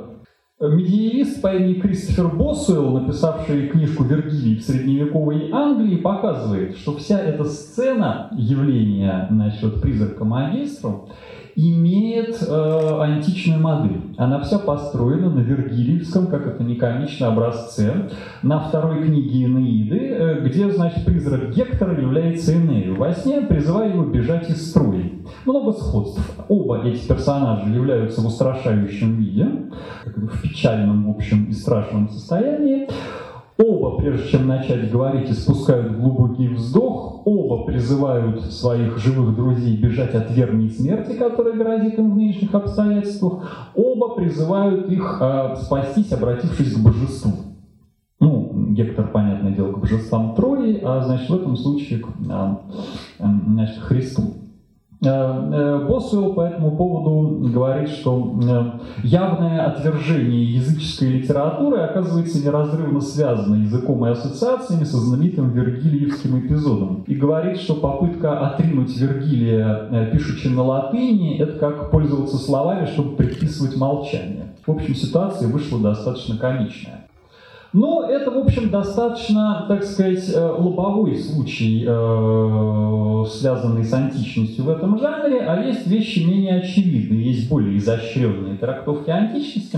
Медиевист по имени Кристофер Босуэлл, написавший книжку «Вергилий в средневековой Англии», показывает, что вся эта сцена явления насчет призрака магистров имеет э, античную модель. Она вся построена на Вергилиевском, как это не комично, образце, на второй книге Энеиды, э, где, значит, призрак Гектора является Энею. Во сне призывая его бежать из строя. Много сходств. Оба эти персонажа являются в устрашающем виде, в печальном, в общем, и страшном состоянии. Оба, прежде чем начать говорить, испускают глубокий вздох, оба призывают своих живых друзей бежать от верной смерти, которая грозит им в нынешних обстоятельствах. Оба призывают их э, спастись, обратившись к божеству. Ну, Гектор, понятное дело, к божествам Трои, а значит, в этом случае к а, значит, Христу. Э, э, Босуэлл по этому поводу говорит, что э, явное отвержение языческой литературы оказывается неразрывно связано языком и ассоциациями со знаменитым Вергилиевским эпизодом. И говорит, что попытка отринуть Вергилия, пишучи на латыни, это как пользоваться словами, чтобы предписывать молчание. В общем, ситуация вышла достаточно комичная. Но это, в общем, достаточно, так сказать, э, лобовой случай, э, связанный с античностью в этом жанре, а есть вещи менее очевидные, есть более изощренные трактовки античности.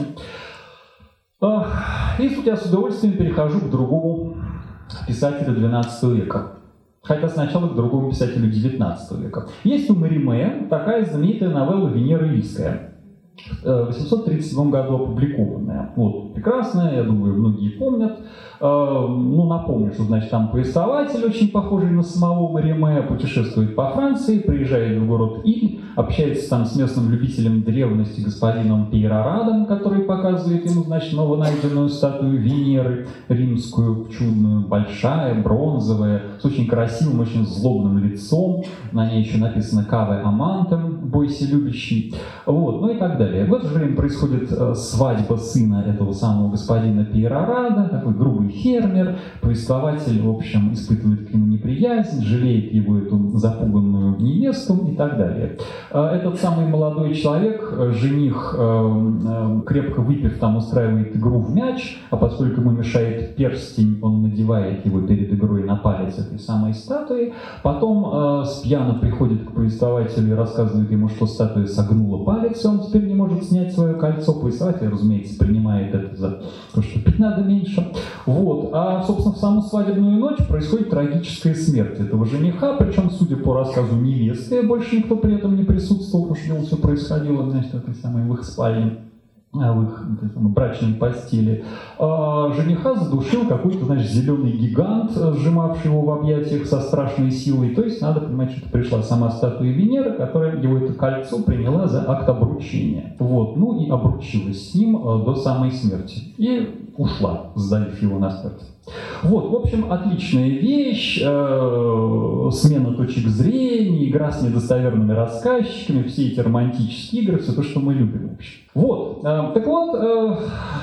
И тут я с удовольствием перехожу к другому писателю XII века. Хотя сначала к другому писателю XIX века. Есть у Мариме такая знаменитая новелла «Венера Ильская», 837 году опубликованная. Вот, прекрасная, я думаю, многие помнят. Э, ну, напомню, что, значит, там повествователь, очень похожий на самого Мариме, путешествует по Франции, приезжает в город Иль, общается там с местным любителем древности господином Пейрарадом, который показывает ему, значит, новонайденную статую Венеры, римскую, чудную, большая, бронзовая, с очень красивым, очень злобным лицом. На ней еще написано «Каве амантом», «Бойся любящий». Вот, ну и так далее. В это же время происходит э, свадьба сына этого самого господина Пейрарада, такой грубый фермер, повествователь, в общем, испытывает к нему неприязнь, жалеет его эту запуганную невесту и так далее. Э, этот самый молодой человек, э, жених, э, крепко выпив, там устраивает игру в мяч, а поскольку ему мешает перстень, он надевает его перед игрой на палец этой самой статуи. Потом с пьяна приходит к повествователю и рассказывает ему, что статуя согнула палец, и он теперь не может снять свое кольцо. Повествователь, разумеется, принимает это за то, что пить надо меньше. Вот. А, собственно, в саму свадебную ночь происходит трагическая смерть этого жениха, причем, судя по рассказу невесты, больше никто при этом не присутствовал, потому что все происходило, значит, в этой самой в их спальне а, в их самой, брачной постели. А жениха задушил какой-то, значит, зеленый гигант, сжимавший его в объятиях со страшной силой. То есть надо понимать, что это пришла сама статуя Венеры, которая его это кольцо приняла за акт обручения. Вот, ну и обручилась с ним а, до самой смерти. И ушла, сдавив его на смерть. Вот, в общем, отличная вещь, э, смена точек зрения, игра с недостоверными рассказчиками, все эти романтические игры, все то, что мы любим, в общем. Вот, э, так вот, э,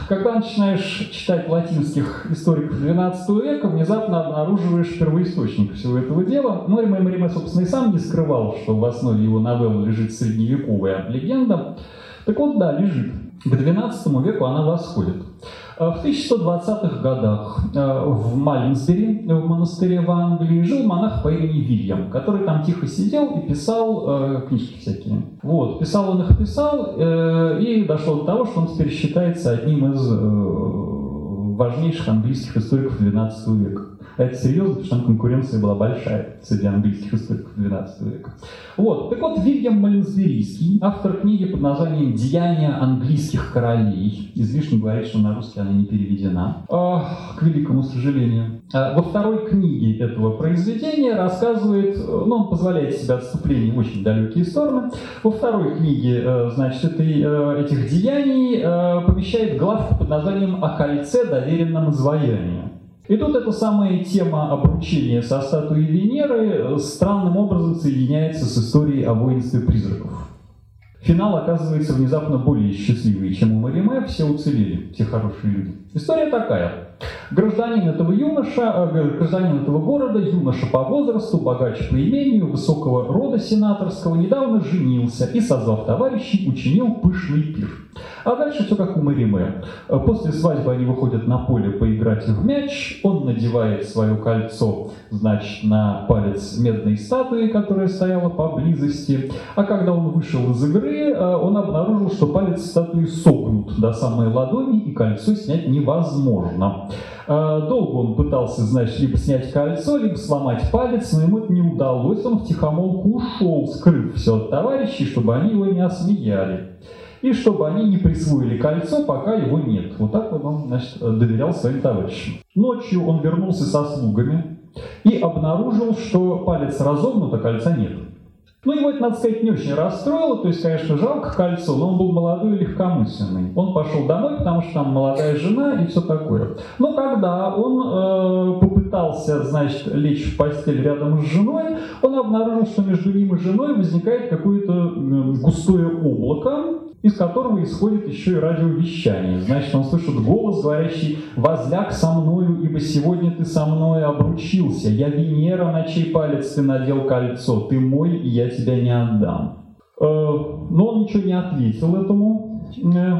когда начинаешь читать латинских историков XII века, внезапно обнаруживаешь первоисточник всего этого дела. Ну, и Мариме, собственно, и сам не скрывал, что в основе его новеллы лежит средневековая легенда. Так вот, да, лежит. К XII веку она восходит. Э, в 1120-х годах э, в Малинсбери, в монастыре в Англии, жил монах по имени Вильям, который там тихо сидел и писал э, книжки всякие. Вот, писал он их, писал, и дошло до того, что он теперь считается одним из важнейших английских историков XII века. Это серьезно, потому что там конкуренция была большая среди английских историков XII века. Вот. Так вот, Вильям Малинсберийский, автор книги под названием «Деяния английских королей», излишне говорить, что на русский она не переведена, а, к великому сожалению. А, во второй книге этого произведения рассказывает, ну, он позволяет себе отступление в очень далекие стороны. Во второй книге, э, значит, этой, э, этих деяний э, помещает главку под названием «О кольце, доверенном изваянию». И тут эта самая тема обручения со статуей Венеры странным образом соединяется с историей о воинстве призраков. Финал оказывается внезапно более счастливый, чем у Мариме, все уцелели, все хорошие люди. История такая. Гражданин этого юноша, э, гражданин этого города, юноша по возрасту, богач по имению, высокого рода сенаторского, недавно женился и, созвав товарищей, учинил пышный пир. А дальше все как у Мариме. После свадьбы они выходят на поле поиграть в мяч, он надевает свое кольцо, значит, на палец медной статуи, которая стояла поблизости. А когда он вышел из игры, э, он обнаружил, что палец статуи согнут до самой ладони, и кольцо снять невозможно. Э, долго он пытался, значит, либо снять кольцо, либо сломать палец, но ему это не удалось. Он в тихомолку ушел, скрыв все от товарищей, чтобы они его не осмеяли и чтобы они не присвоили кольцо, пока его нет. Вот так вот он значит, доверял своим товарищам. Ночью он вернулся со слугами и обнаружил, что палец разогнут, а кольца нет. Ну, его это, надо сказать, не очень расстроило, то есть, конечно, жалко кольцо, но он был молодой и легкомысленный. Он пошел домой, потому что там молодая жена и все такое. Но когда он э, попытался, значит, лечь в постель рядом с женой, он обнаружил, что между ним и женой возникает какое-то э, густое облако, из которого исходит еще и радиовещание. Значит, он слышит голос, говорящий «Возляг со мною, ибо сегодня ты со мной обручился. Я Венера, на чей палец ты надел кольцо. Ты мой, и я тебя не отдам». Э, но он ничего не ответил этому э,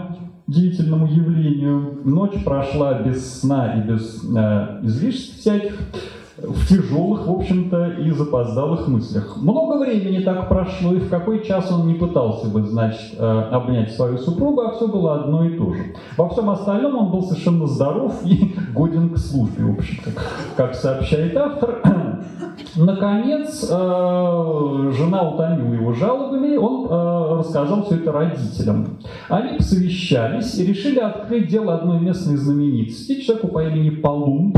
деятельному явлению. Ночь прошла без сна и без э, излишеств всяких в тяжелых, в общем-то, и запоздалых мыслях. Много времени так прошло, и в какой час он не пытался бы, значит, э, обнять свою супругу, а все было одно и то же. Во всем остальном он был совершенно здоров и годен к службе, в общем-то, как сообщает автор. Наконец, э, жена утомила его жалобами, он э, рассказал все это родителям. Они посовещались и решили открыть дело одной местной знаменитости, человеку по имени Палумб,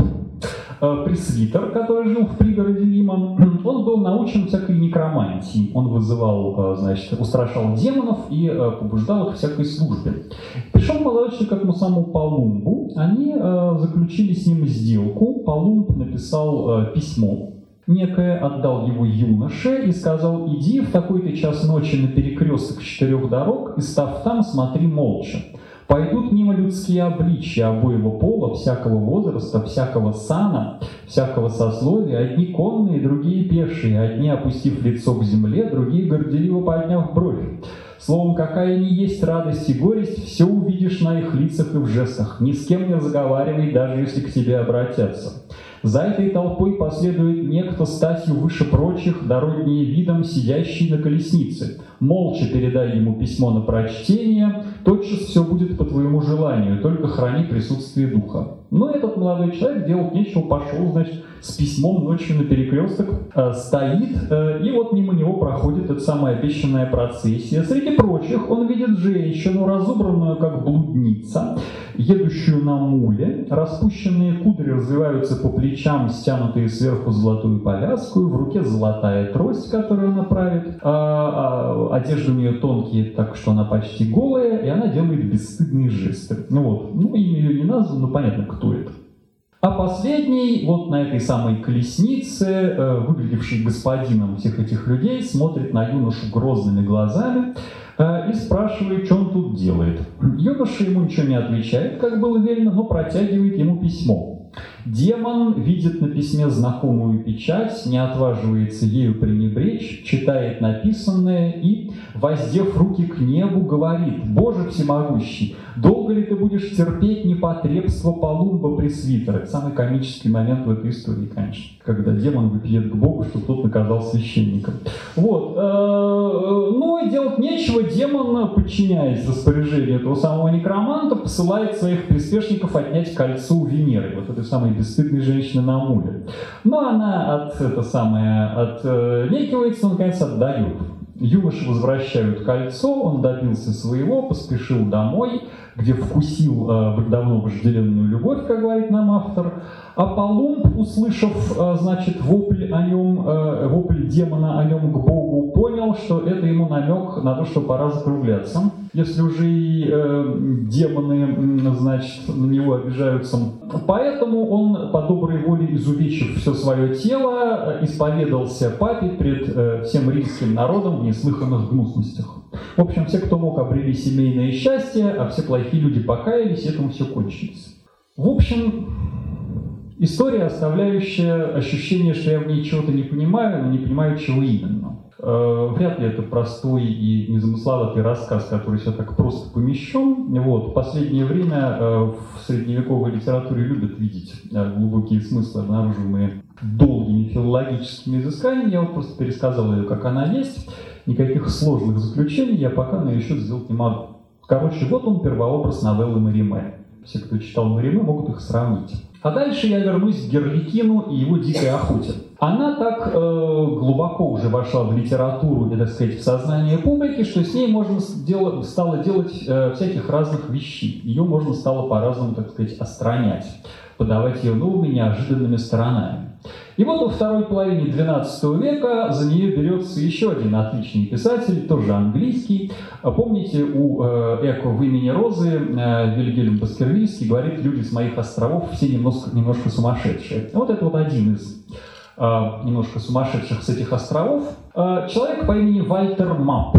пресвитер, который жил в пригороде Рима, он был научен всякой некромантии. Он вызывал, э, значит, устрашал демонов и э, побуждал их всякой службе. Пришел молодой к этому самому Палумбу. Они заключили с ним сделку. Палумб написал письмо некое, отдал его юноше и сказал, иди в такой-то час ночи на перекресток четырех дорог и став там, смотри молча. Пойдут мимо людские обличия обоего пола, всякого возраста, всякого сана, всякого сословия, одни конные, другие пешие, одни опустив лицо к земле, другие горделиво подняв бровь. Словом, какая ни есть радость и горесть, все увидишь на их лицах и в жестах. Ни с кем не разговаривай, даже если к тебе обратятся. За этой толпой последует некто статью выше прочих, дороднее видом, сидящий на колеснице. Молча передай ему письмо на прочтение, тотчас все будет по твоему желанию, только храни присутствие духа. Но этот молодой человек делать нечего, пошел, значит, с письмом ночью на перекресток, э, стоит, э, и вот мимо него проходит эта самая обещанная процессия. Среди прочих он видит женщину, разобранную как блудница, едущую на муле, распущенные кудри развиваются по плечам, стянутые сверху золотую повязку, в руке золотая трость, которую она правит, а, а, одежда у нее тонкие, так что она почти голая, и она делает бесстыдные жесты. Ну вот, ну имя ее не названо, но понятно, кто это. А последний, вот на этой самой колеснице, э, выглядевший господином всех этих людей, смотрит на юношу грозными глазами э, и спрашивает, что он тут делает. Юноша ему ничего не отвечает, как было велено, но протягивает ему письмо. Демон видит на письме знакомую печать, не отваживается ею пренебречь, читает написанное и, воздев руки к небу, говорит, «Боже всемогущий, долго ли ты будешь терпеть непотребство Полумба пресвитера?» Это самый комический момент в этой истории, конечно, когда демон выпьет к Богу, чтобы тот наказал священников. Вот. Э, ну и делать нечего, демон, подчиняясь распоряжению этого самого некроманта, посылает своих приспешников отнять кольцо у Венеры, вот этой самой бесстыдной женщины на муле. Но она от, это самое, отнекивается, он, наконец, отдает. Юноши возвращают кольцо, он добился своего, поспешил домой, где вкусил э, давно вожделенную любовь, как говорит нам автор. А Полумб, услышав, э, значит, вопль о нем, э, вопль демона о нем к Богу, понял, что это ему намек на то, что пора закругляться. Если уже и э, демоны, значит, на него обижаются. Поэтому он, по доброй воле изувечив все свое тело, исповедался папе пред э, всем римским народом в неслыханных гнусностях. В общем, все, кто мог, обрели семейное счастье, а все плохие люди покаялись, этому все кончилось. В общем, история, оставляющая ощущение, что я в ней чего-то не понимаю, но не понимаю, чего именно. Э, вряд ли это простой и незамысловатый рассказ, который все так просто помещен. Вот. В последнее время э, в средневековой литературе любят видеть э, глубокие смыслы, обнаруженные долгими филологическими изысканиями. Я вот просто пересказал ее, как она есть. Никаких сложных заключений я пока на ее счет сделать не могу. Короче, вот он первообраз новеллы Мариме. Все, кто читал Мариме, могут их сравнить. А дальше я вернусь к Герликину и его дикой охоте. Она так э, глубоко уже вошла в литературу, и, так сказать, в сознание публики, что с ней можно делать, стало делать э, всяких разных вещей. Ее можно стало по-разному, так сказать, остранять, подавать ее новыми неожиданными сторонами. И вот во второй половине XII века за нее берется еще один отличный писатель, тоже английский. Помните, у э, Эко в имени Розы э, Вильгельм Баскервильский говорит, люди с моих островов все немножко, немножко сумасшедшие. Вот это вот один из э, немножко сумасшедших с этих островов. Человек по имени Вальтер Мапп,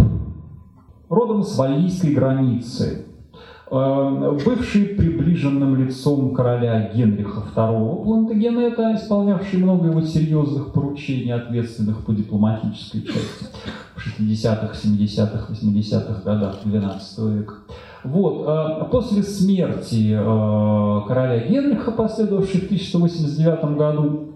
родом с валлийской границы. Э, бывший приближенным лицом короля Генриха II Плантагенета, исполнявший много его серьезных поручений, ответственных по дипломатической части в 60-х, 70-х, 80-х годах XII века. Вот. Э, после смерти э, короля Генриха, последовавшей в 1189 году,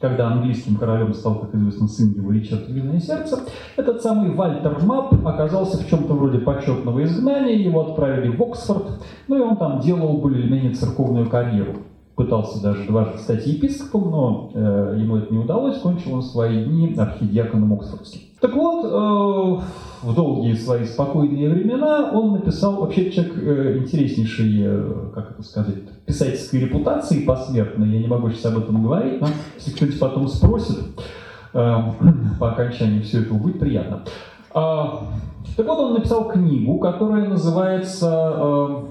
когда английским королем стал, как известно, сын его Ричард Львиное Сердце, этот самый Вальтер Мап оказался в чем-то вроде почетного изгнания, его отправили в Оксфорд, ну и он там делал более или менее церковную карьеру пытался даже дважды стать епископом, но э, ему это не удалось, кончил он свои дни архидиаконом Оксфордским. Так вот, э, в долгие свои спокойные времена он написал, вообще человек э, интереснейший, э, как это сказать, писательской репутации посмертной, я не могу сейчас об этом говорить, но если кто-нибудь потом спросит, по окончании все это будет приятно. Э, так вот, он написал книгу, которая называется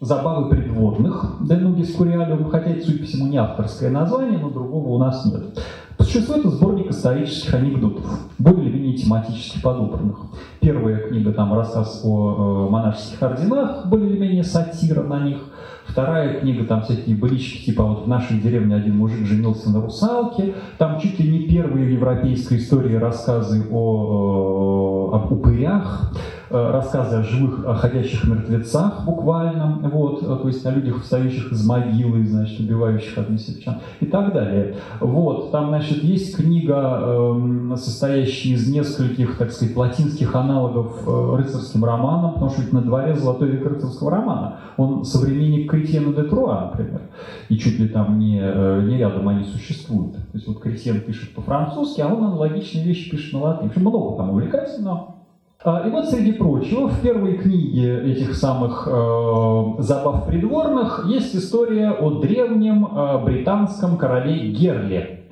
забавы придворных Денугис Куриалиум, хотя судя по всему, не авторское название, но другого у нас нет. Существует сборник исторических анекдотов, более или менее тематически подобранных. Первая книга, там рассказ о э, монашеских орденах, более или менее сатира на них. Вторая книга, там всякие былички, типа вот в нашей деревне один мужик женился на русалке. Там чуть ли не первые в европейской истории рассказы о, э, об упырях. Э, рассказы о живых, о ходящих мертвецах буквально, вот, э, то есть о людях, встающих из могилы, значит, убивающих односельчан и так далее. Вот, там, значит, есть книга, э, состоящая из нескольких, так сказать, латинских аналогов э, рыцарским романом, потому что ведь на дворе золотой век рыцарского романа. Он современник Кретьена де Труа, например, и чуть ли там не, не рядом они существуют. То есть вот Кретьен пишет по-французски, а он аналогичные вещи пишет на латыни. В общем, много там увлекательного. А, и вот, среди прочего, в первой книге этих самых э, забав придворных есть история о древнем э, британском короле Герле.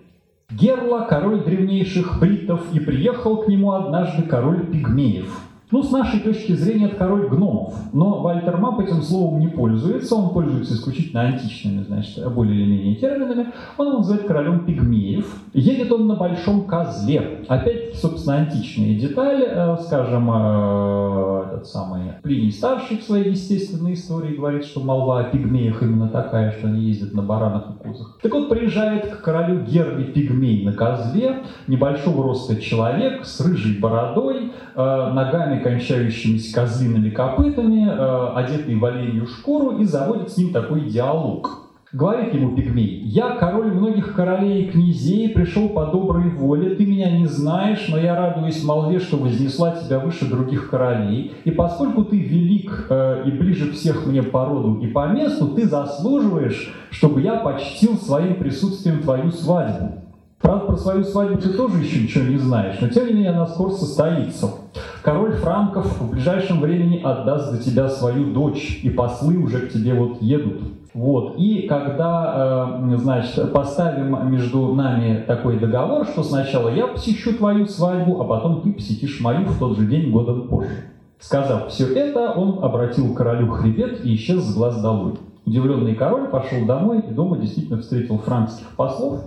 Герла – король древнейших бритов, и приехал к нему однажды король пигмеев. Ну, с нашей точки зрения, это король гномов. Но Вальтер Мап этим словом не пользуется, он пользуется исключительно античными, значит, более или менее терминами. Он его называет королем пигмеев. Едет он на большом козле. Опять, собственно, античные детали, э, скажем, э, этот самый Плиний Старший в своей естественной истории говорит, что молва о пигмеях именно такая, что они ездят на баранах и козах. Так вот, приезжает к королю Герли пигмей на козле, небольшого роста человек с рыжей бородой, э, ногами кончающимися козлиными копытами, э, одетый в оленью шкуру, и заводит с ним такой диалог. Говорит ему пигмей, «Я, король многих королей и князей, пришел по доброй воле, ты меня не знаешь, но я радуюсь молве, что вознесла тебя выше других королей, и поскольку ты велик э, и ближе всех мне по роду и по месту, ты заслуживаешь, чтобы я почтил своим присутствием твою свадьбу». Правда, про свою свадьбу ты тоже еще ничего не знаешь, но тем не менее она скоро состоится. Король Франков в ближайшем времени отдаст за тебя свою дочь, и послы уже к тебе вот едут. Вот. И когда, э, значит, поставим между нами такой договор, что сначала я посещу твою свадьбу, а потом ты посетишь мою в тот же день годом позже. Сказав все это, он обратил королю хребет и исчез с глаз долой. Удивленный король пошел домой и дома действительно встретил франкских послов,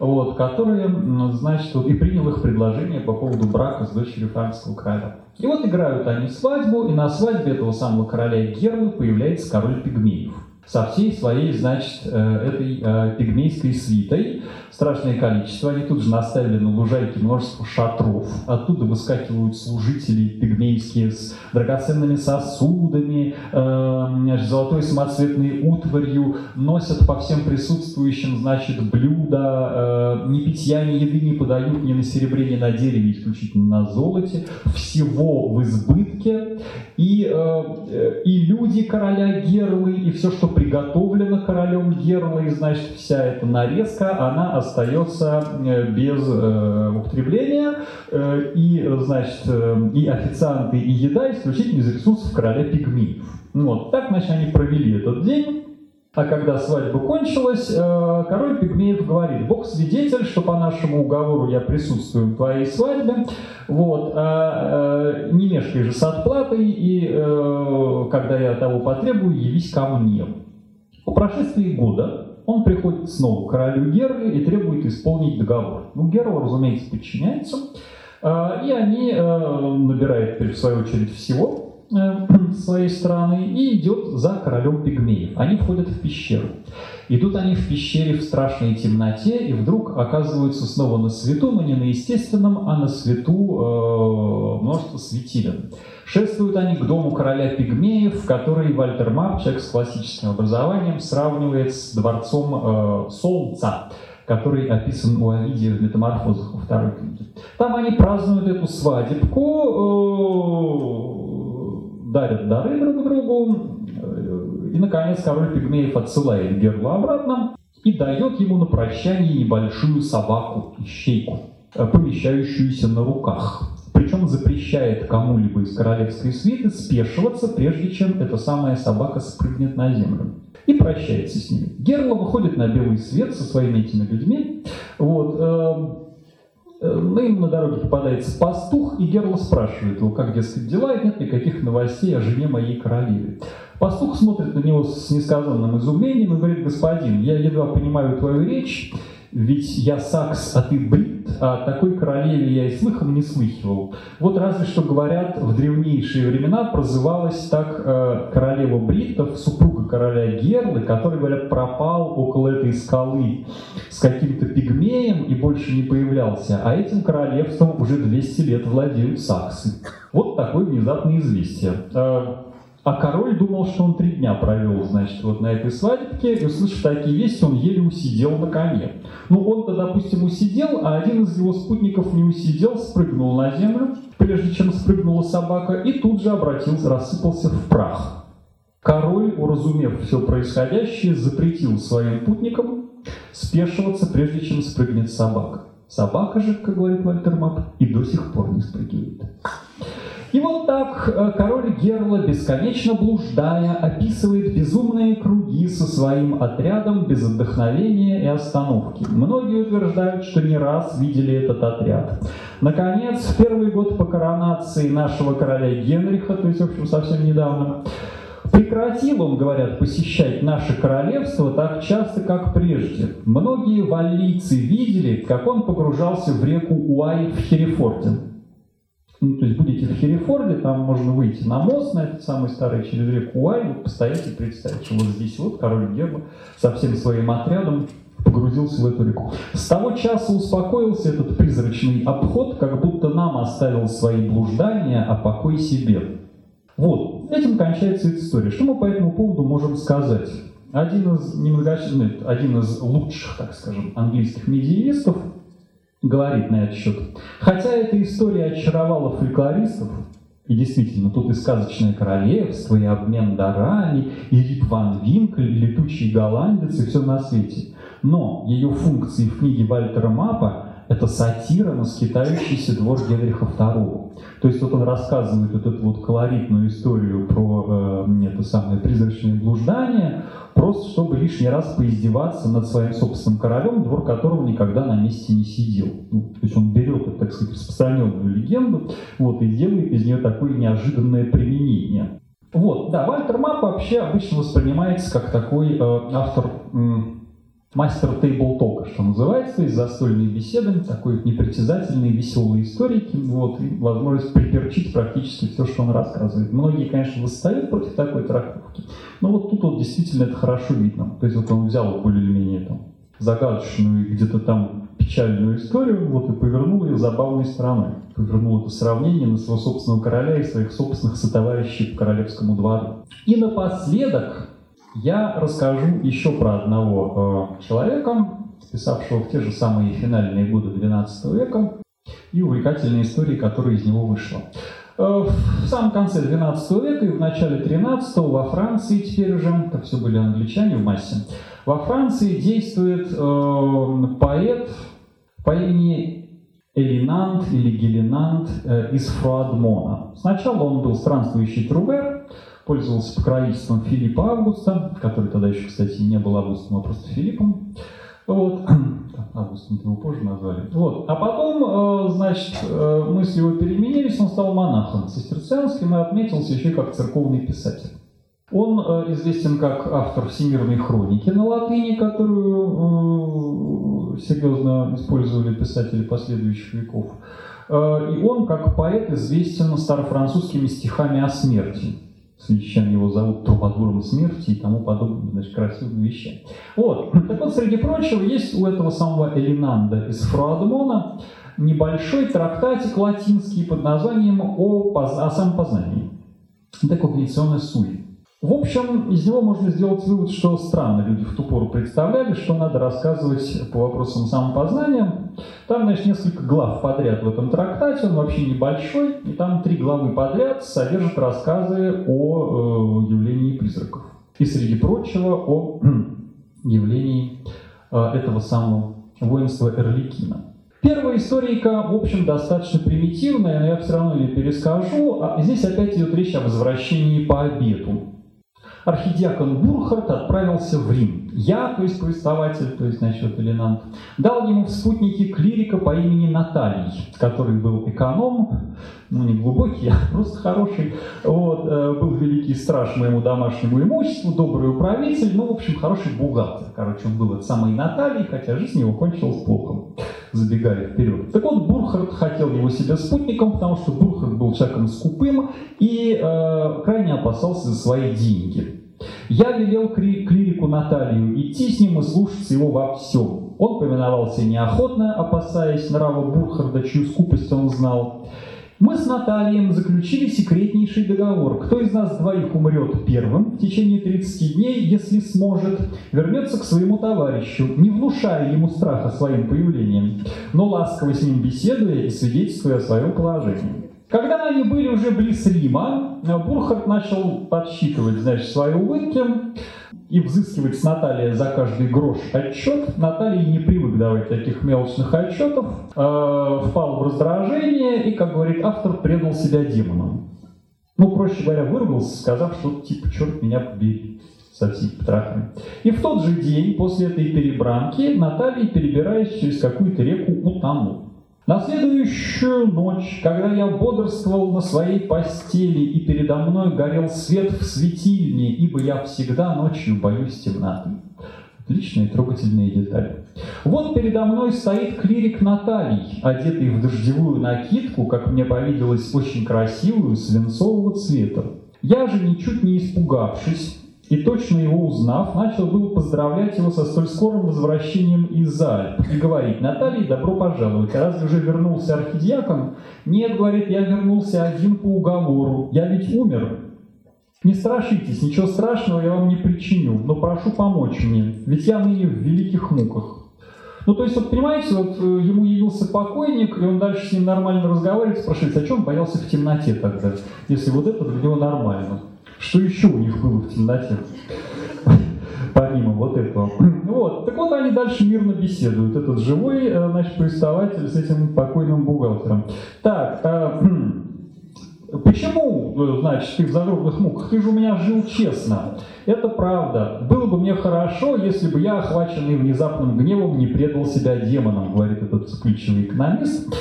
вот, которые, значит, вот, и принял их предложение по поводу брака с дочерью франкского короля. И вот играют они свадьбу, и на свадьбе этого самого короля Герлы появляется король пигмеев со всей своей, значит, э, этой э, пигмейской свитой. Страшное количество. Они тут же наставили на лужайке множество шатров. Оттуда выскакивают служители пигмейские с драгоценными сосудами, э, золотой самоцветной утварью, носят по всем присутствующим, значит, блюда, ни питья, ни еды не подают ни на серебре, ни на дереве, исключительно на золоте. Всего в избытке. И, и люди короля Герлы, и все, что приготовлена королем Герлой, значит, вся эта нарезка, она остается э, без э, употребления, э, и, значит, э, и официанты, и еда исключительно из ресурсов короля пигмеев. Вот, так, значит, они провели этот день. А когда свадьба кончилась, э, король Пигмеев говорит, Бог свидетель, что по нашему уговору я присутствую в твоей свадьбе, вот, а, не мешкай же с отплатой, и когда я того потребую, явись ко мне. По прошествии года он приходит снова к королю Герли и требует исполнить договор. Ну, Герл, разумеется, подчиняется, а, и они набирают в свою очередь всего э, своей страны и идет за королем пигмеев. Они входят в пещеру. Идут они в пещере в страшной темноте и вдруг оказываются снова на свету, но не на естественном, а на свету э, множество светилен. Шествуют они к дому короля пигмеев, который Вальтер Мап, человек с классическим образованием, сравнивает с дворцом э, Солнца, который описан у Овидия в «Метаморфозах» во второй книге. Там они празднуют эту свадебку, э, дарят дары друг другу, э, и, наконец, король пигмеев отсылает Герла обратно и дает ему на прощание небольшую собаку, ищейку, э, помещающуюся на руках причем запрещает кому-либо из королевской свиты спешиваться, прежде чем эта самая собака спрыгнет на землю. И прощается с ними. Герла выходит на белый свет со своими этими людьми. Вот, ну, им на дороге попадается пастух, и Герла спрашивает его, как, дескать, дела, и нет никаких новостей о жене моей королеве. Пастух смотрит на него с несказанным изумлением и говорит, господин, я едва понимаю твою речь, ведь я сакс, а ты брит, а такой королеве я и слыхом не слыхивал. Вот разве что говорят, в древнейшие времена прозывалась так э, королева бриттов, супруга короля Герлы, который, говорят, пропал около этой скалы с каким-то пигмеем и больше не появлялся. А этим королевством уже 200 лет владеют саксы. Вот такое внезапное известие. А король думал, что он три дня провел, значит, вот на этой свадебке, и услышав такие вести, он еле усидел на коне. Ну, он-то, допустим, усидел, а один из его спутников не усидел, спрыгнул на землю, прежде чем спрыгнула собака, и тут же обратился, рассыпался в прах. Король, уразумев все происходящее, запретил своим путникам спешиваться, прежде чем спрыгнет собака. Собака же, как говорит Вальтер Мап, и до сих пор не спрыгивает. И вот так э, король Герла, бесконечно блуждая, описывает безумные круги со своим отрядом без вдохновения и остановки. Многие утверждают, что не раз видели этот отряд. Наконец, в первый год по коронации нашего короля Генриха, то есть, в общем, совсем недавно, Прекратил он, говорят, посещать наше королевство так часто, как прежде. Многие валлийцы видели, как он погружался в реку Уай в Херефорде. Ну, то есть будете в Херефорде, там можно выйти на мост, на этот самый старый, через реку Уай, вот постоять и представить, что вот здесь вот король Герба со всем своим отрядом погрузился в эту реку. С того часа успокоился этот призрачный обход, как будто нам оставил свои блуждания, а покой себе. Вот, этим кончается эта история. Что мы по этому поводу можем сказать? Один из, немногочисленных, один из лучших, так скажем, английских медиевистов говорит на этот счет. Хотя эта история очаровала фольклористов, и действительно, тут и сказочное королевство, и обмен дарами, и Рик Ван Винкль, и летучий голландец, и все на свете. Но ее функции в книге Вальтера Мапа это сатира на скитающийся двор Генриха II. То есть вот он рассказывает вот эту вот колоритную историю про э, это самое призрачное блуждание, просто чтобы лишний раз поиздеваться над своим собственным королем, двор которого никогда на месте не сидел. Ну, то есть он берет, так сказать, распространенную легенду вот, и делает из нее такое неожиданное применение. Вот, да, Вальтер Мап вообще обычно воспринимается как такой э, автор мастер тейбл-тока, что называется, то есть застольные беседы, такой непритязательный, веселый историки, вот, и возможность приперчить практически все, что он рассказывает. Многие, конечно, восстают против такой трактовки, но вот тут вот действительно это хорошо видно. То есть вот он взял более или менее там загадочную и где-то там печальную историю, вот и повернул ее забавной стороной. Повернул это сравнение на своего собственного короля и своих собственных сотоварищей по королевскому двору. И напоследок я расскажу еще про одного э, человека, писавшего в те же самые финальные годы XII века, и увлекательные истории, которые из него вышло. Э, в самом конце XII века и в начале XIII во Франции теперь уже, это все были англичане в массе, во Франции действует э, поэт по имени Элинант или Гелинант э, из Фруадмона. Сначала он был странствующий трубер, пользовался покровительством Филиппа Августа, который тогда еще, кстати, не был Августом, а просто Филиппом. Вот. Августом его позже назвали. Вот. А потом, э, значит, э, мысли его переменились, он стал монахом цистерцианским и отметился еще как церковный писатель. Он э, известен как автор всемирной хроники на латыни, которую серьезно использовали писатели последующих веков. И он, как поэт, известен старофранцузскими стихами о смерти священ его зовут Трубадуром смерти и тому подобное, значит, красивые вещи. Вот. Так вот, среди прочего, есть у этого самого Элинанда из Фруадмона небольшой трактатик латинский под названием «О, о самопознании». Это когниционная суй. В общем, из него можно сделать вывод, что странно люди в ту пору представляли, что надо рассказывать по вопросам самопознания. Там, значит, несколько глав подряд в этом трактате, он вообще небольшой, и там три главы подряд содержат рассказы о э, явлении призраков. И, среди прочего, о явлении э, этого самого воинства Эрликина. Первая историка, в общем, достаточно примитивная, но я все равно ее перескажу. А здесь опять идет речь о возвращении по обету архидиакон Бурхард отправился в Рим. Я, то есть повествователь, то есть, значит, Элинант, дал ему в спутники клирика по имени Наталий, который был эконом, ну, не глубокий, а просто хороший, вот, э, был великий страж моему домашнему имуществу, добрый управитель, ну, в общем, хороший бухгалтер. Короче, он был от самой Натальи, хотя жизнь его кончилась плохо, забегая вперед. Так вот, Бурхард хотел его себе спутником, потому что Бурхард был человеком скупым и э, крайне опасался за свои деньги. Я велел клирику Наталью идти с ним и слушаться его во всем. Он повиновался неохотно, опасаясь нрава Бурхарда, чью скупость он знал. Мы с Натальем заключили секретнейший договор. Кто из нас двоих умрет первым в течение 30 дней, если сможет, вернется к своему товарищу, не внушая ему страха своим появлением, но ласково с ним беседуя и свидетельствуя о своем положении. Когда они были уже близ Рима, Бурхард начал подсчитывать значит, свои улыбки и взыскивать с Натальей за каждый грош отчет. Наталья не привык давать таких мелочных отчетов, э, впал в раздражение и, как говорит автор, предал себя демонам. Ну, проще говоря, вырвался, сказав, что типа, черт меня побери со всеми потрохами. И в тот же день, после этой перебранки, Наталья, перебираясь через какую-то реку, утонул. На следующую ночь, когда я бодрствовал на своей постели, и передо мной горел свет в светильне, ибо я всегда ночью боюсь темноты. Отличные трогательные детали. Вот передо мной стоит клирик Наталий, одетый в дождевую накидку, как мне повиделось, очень красивую, свинцового цвета. Я же, ничуть не испугавшись, и точно его узнав, начал был поздравлять его со столь скорым возвращением из Альп и говорить, Наталья, добро пожаловать, а разве уже вернулся архидиакон? Нет, говорит, я вернулся один по уговору, я ведь умер. Не страшитесь, ничего страшного я вам не причиню, но прошу помочь мне, ведь я ныне в великих муках. Ну, то есть, вот понимаете, вот э, ему явился покойник, и он дальше с ним нормально разговаривает, спрашивает, что он боялся в темноте тогда, если вот это для него нормально? Что еще у них было в темноте? Помимо вот этого. Вот. Так вот они дальше мирно беседуют. Этот живой, э, значит, приставатель с этим покойным бухгалтером. Так, а, Почему, э, значит, ты в загробных муках? Ты же у меня жил честно. Это правда. Было бы мне хорошо, если бы я, охваченный внезапным гневом, не предал себя демонам, говорит этот вспыльчивый экономист.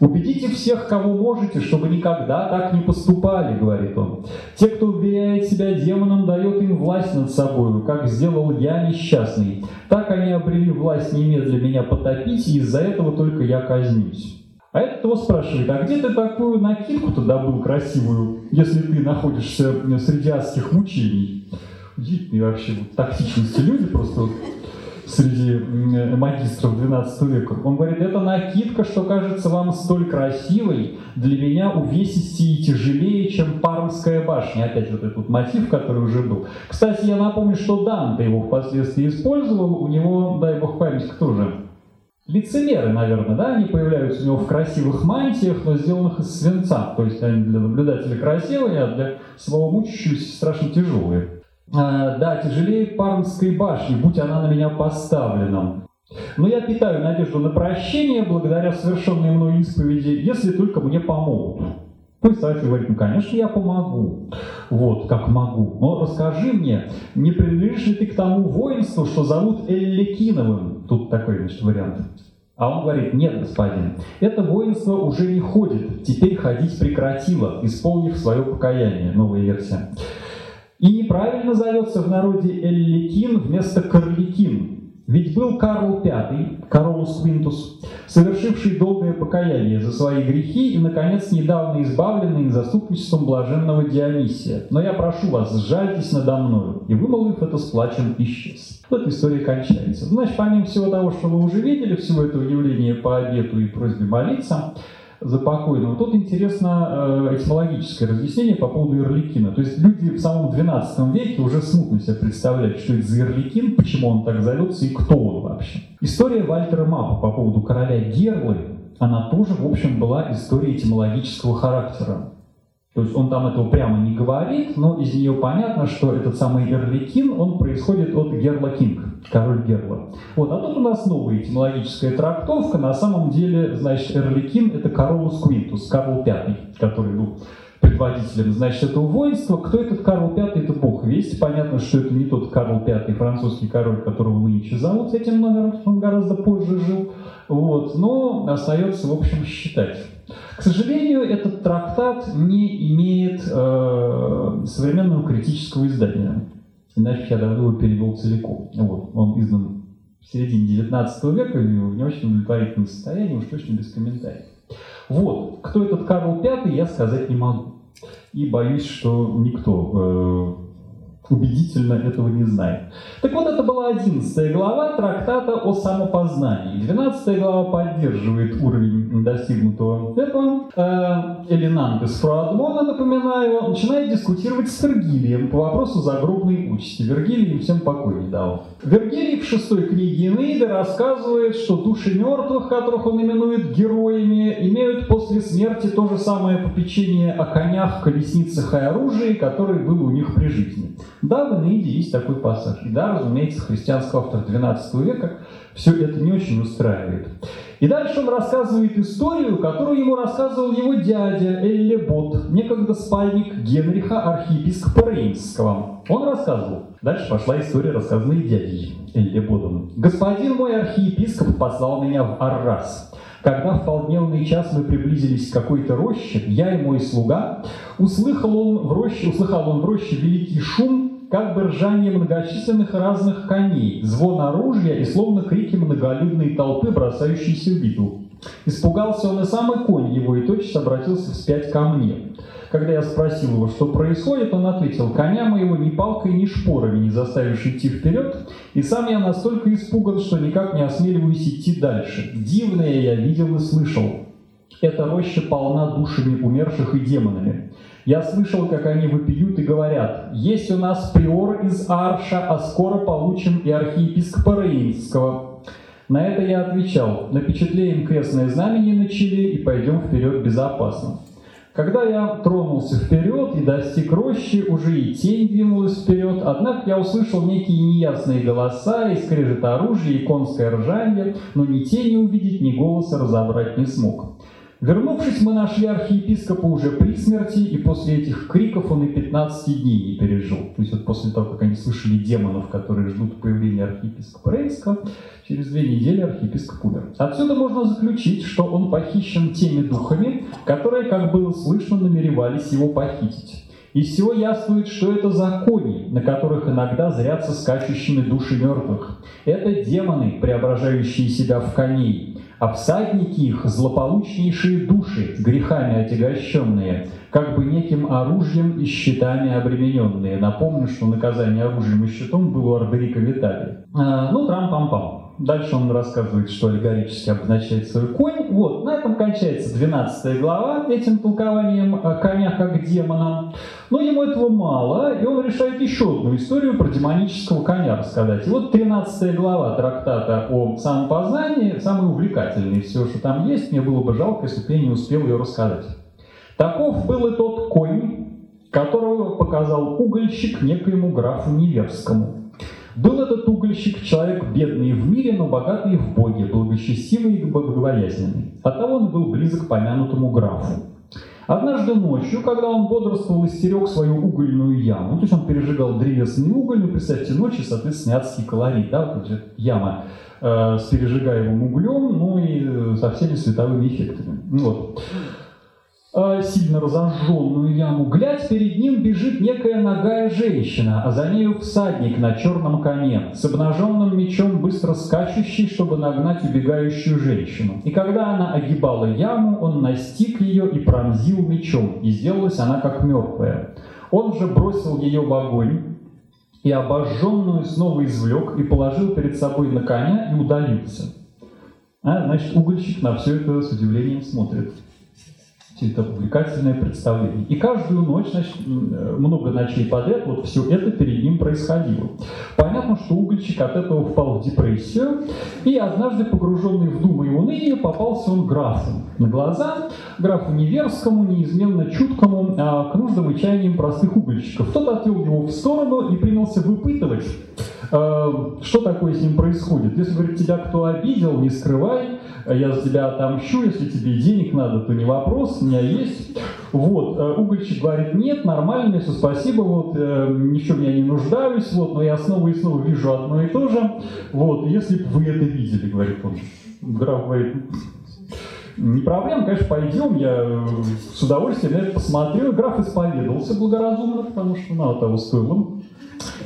Убедите всех, кого можете, чтобы никогда так не поступали, говорит он. Те, кто уверяет себя демоном, дает им власть над собой, как сделал я несчастный. Так они обрели власть немедля меня потопить, и из-за этого только я казнюсь. А этот его спрашивает, а где ты такую накидку-то добыл красивую, если ты находишься среди адских мучений? Удивительные вообще вот, тактичности люди просто среди магистров XII века. Он говорит, это накидка, что кажется вам столь красивой, для меня увесистее и тяжелее, чем Пармская башня. Опять вот этот мотив, который уже был. Кстати, я напомню, что Данте его впоследствии использовал. У него, дай бог память, кто же? Лицемеры, наверное, да, они появляются у него в красивых мантиях, но сделанных из свинца. То есть они для наблюдателя красивые, а для самого мучащегося страшно тяжелые. А, да, тяжелее Пармской башни, будь она на меня поставлена. Но я питаю надежду на прощение благодаря совершенной мной исповеди, если только мне помогут. Пусть Сафи говорит, ну, конечно, я помогу. Вот, как могу. Но расскажи мне, не принадлежишь ли ты к тому воинству, что зовут Эллекиновым? Тут такой, значит, вариант. А он говорит, нет, господин, это воинство уже не ходит, теперь ходить прекратило, исполнив свое покаяние. Новая версия. И неправильно зовется в народе Элликин вместо Карликин. Ведь был Карл V, Каролус Квинтус, совершивший долгое покаяние за свои грехи и, наконец, недавно избавленный заступничеством блаженного Дионисия. Но я прошу вас, сжальтесь надо мною. И, вымолвив это, с плачем исчез. Вот история кончается. Значит, помимо всего того, что вы уже видели, всего этого явления по обету и просьбе молиться, за покойного. Тут интересно э, этимологическое разъяснение по поводу Ирликина. То есть люди в самом XII веке уже смутно себе представляют, что это за Ирликин, почему он так зовется и кто он вообще. История Вальтера Мапа по поводу короля Герлы, она тоже, в общем, была историей этимологического характера. То есть он там этого прямо не говорит, но из нее понятно, что этот самый Эрликин, он происходит от Герла Кинг, король Герла. Вот, а тут у нас новая этимологическая трактовка. На самом деле, значит, Эрликин — это Каролус Квинтус, Карл V, который был предводителем, значит, этого воинства. Кто этот Карл V? Это бог весть. Понятно, что это не тот Карл V, французский король, которого нынче зовут этим номером, он гораздо позже жил. Вот, но остается, в общем, считать. К сожалению, этот трактат не имеет э, современного критического издания. Иначе я давно его перевел целиком. Вот, он издан в середине 19 века и в не очень удовлетворительном состоянии, уж точно без комментариев. Вот, кто этот Карл V, я сказать не могу. И боюсь, что никто э, убедительно этого не знает. Так вот, это была 11 глава трактата о самопознании. 12 глава поддерживает уровень достигнутого этого. Э, Элинант из Фруадмона, напоминаю, начинает дискутировать с Вергилием по вопросу загробной участи. Вергилий всем покой не дал. Вергилий в шестой книге Энеиды рассказывает, что души мертвых, которых он именует героями, имеют после смерти то же самое попечение о конях, колесницах и оружии, которое было у них при жизни. Да, в Энеиде есть такой пассаж. И да, разумеется, христианский автор XII века все это не очень устраивает. И дальше он рассказывает историю, которую ему рассказывал его дядя Эллебот, некогда спальник Генриха, архиепископа Рейнского. Он рассказывал. Дальше пошла история, рассказанная дядей Эллеботом. «Господин мой архиепископ послал меня в Аррас. Когда в полдневный час мы приблизились к какой-то роще, я и мой слуга, услыхал он в роще, услыхал он в роще великий шум, как бы ржание многочисленных разных коней, звон оружия и словно крики многолюдной толпы, бросающейся в битву. Испугался он и самый конь его, и тотчас обратился вспять ко мне. Когда я спросил его, что происходит, он ответил, коня моего ни палкой, ни шпорами не заставишь идти вперед, и сам я настолько испуган, что никак не осмеливаюсь идти дальше. Дивное я видел и слышал. Эта роща полна душами умерших и демонами. Я слышал, как они выпьют и говорят, есть у нас приор из Арша, а скоро получим и архиепископа Рейнского. На это я отвечал, напечатлеем крестное знамение на челе и пойдем вперед безопасно. Когда я тронулся вперед и достиг рощи, уже и тень двинулась вперед, однако я услышал некие неясные голоса, и скрежет оружия, и конское ржание, но ни тени увидеть, ни голоса разобрать не смог. Вернувшись, мы нашли архиепископа уже при смерти, и после этих криков он и 15 дней не пережил. То есть вот после того, как они слышали демонов, которые ждут появления архиепископа Рейнского, через две недели архиепископ умер. Отсюда можно заключить, что он похищен теми духами, которые, как было слышно, намеревались его похитить. Из всего яствует, что это закони, на которых иногда зрятся скачущими души мертвых. Это демоны, преображающие себя в коней, а всадники их – злополучнейшие души, грехами отягощенные, как бы неким оружием и щитами обремененные. Напомню, что наказание оружием и щитом было у Арберика Виталия. А, ну, трам-пам-пам. Дальше он рассказывает, что аллегорически обозначает свой конь. Вот, на этом кончается 12 глава этим толкованием коня как демона. Но ему этого мало, и он решает еще одну историю про демонического коня рассказать. И вот 13 глава трактата о самопознании, самый увлекательный все, что там есть. Мне было бы жалко, если бы я не успел ее рассказать. Таков был и тот конь, которого показал угольщик некоему графу Неверскому. Был этот угольщик человек бедный в мире, но богатый в Боге, благочестивый и богобоязненный. Оттого он был близок к помянутому графу. Однажды ночью, когда он бодрствовал и свою угольную яму, то есть он пережигал древесный уголь, ну, представьте, ночи, соответственно, адский колорит, да, вот эта яма э, с пережигаемым углем, ну и со всеми световыми эффектами. Вот. Э, сильно разожженную яму, глядь, перед ним бежит некая ногая женщина, а за нею всадник на черном коне, с обнаженным мечом, быстро скачущий, чтобы нагнать убегающую женщину. И когда она огибала яму, он настиг ее и пронзил мечом, и сделалась она как мертвая. Он же бросил ее в огонь, и обожженную снова извлек и положил перед собой на коня и удалился. А, значит, угольщик на все это с удивлением смотрит увлекательное представление. И каждую ночь, значит, много ночей подряд, вот все это перед ним происходило. Понятно, что угольчик от этого впал в депрессию, и однажды, погруженный в думы и уныние, попался он графу на глаза, графу Неверскому, неизменно чуткому, а, к нуждам и чаяниям простых угольщиков. Тот отвел его в сторону и принялся выпытывать, а, что такое с ним происходит. Если, говорит, тебя кто обидел, не скрывай, я за тебя отомщу, если тебе денег надо, то не вопрос, у меня есть. Вот, э, угольщик говорит, нет, нормально, все, спасибо, вот, э, ничего меня не нуждаюсь, вот, но я снова и снова вижу одно и то же, вот, если бы вы это видели, говорит он. Граф говорит, не проблема, конечно, пойдем, я э, с удовольствием на это посмотрю. Граф исповедовался благоразумно, потому что мало того стоило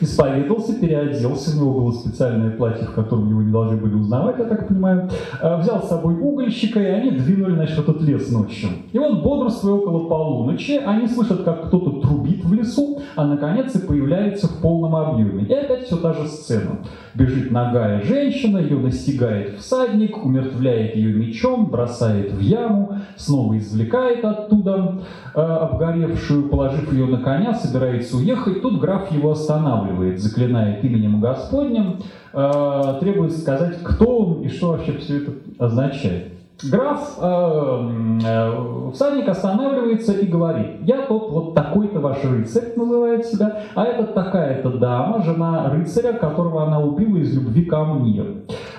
исповедовался, переоделся, у него было специальное платье, в котором его не должны были узнавать, я так понимаю, а, взял с собой угольщика, и они двинули, значит, в этот лес ночью. И вот бодрствуя около полуночи, они слышат, как кто-то трубит в лесу, а наконец и появляется в полном объеме. И опять все та же сцена. Бежит ногая женщина, ее настигает всадник, умертвляет ее мечом, бросает в яму, снова извлекает оттуда э, обгоревшую, положив ее на коня, собирается уехать. Тут граф его останавливает, заклинает именем Господним, э, требует сказать, кто он и что вообще все это означает. Граф, э, э, всадник останавливается и говорит, я тот вот такой-то ваш рыцарь, называет себя, а это такая-то дама, жена рыцаря, которого она убила из любви ко мне,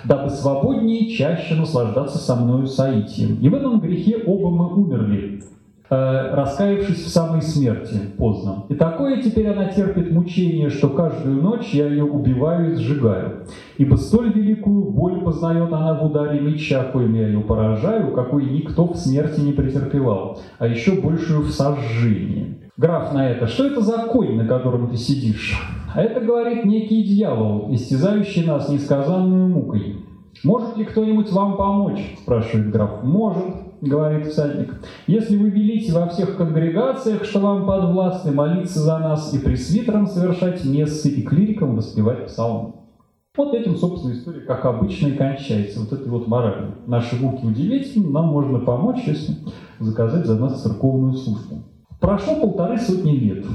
дабы свободнее чаще наслаждаться со мною соитием. И в этом грехе оба мы умерли. Э, раскаявшись в самой смерти поздно. И такое теперь она терпит мучение, что каждую ночь я ее убиваю и сжигаю. Ибо столь великую боль познает она в ударе меча, коим я ее поражаю, какой никто в смерти не претерпевал, а еще большую в сожжении. Граф на это, что это за конь, на котором ты сидишь? А это, говорит, некий дьявол, истязающий нас несказанную мукой. «Может ли кто-нибудь вам помочь?» – спрашивает граф. «Может», – говорит всадник. «Если вы велите во всех конгрегациях, что вам подвластны, молиться за нас и пресвитерам совершать мессы и клирикам воспевать псалмы». Вот этим, собственно, история, как обычно, и кончается. Вот этой вот моралью. Наши муки удивительны, нам можно помочь, если заказать за нас церковную службу. Прошло полторы сотни лет.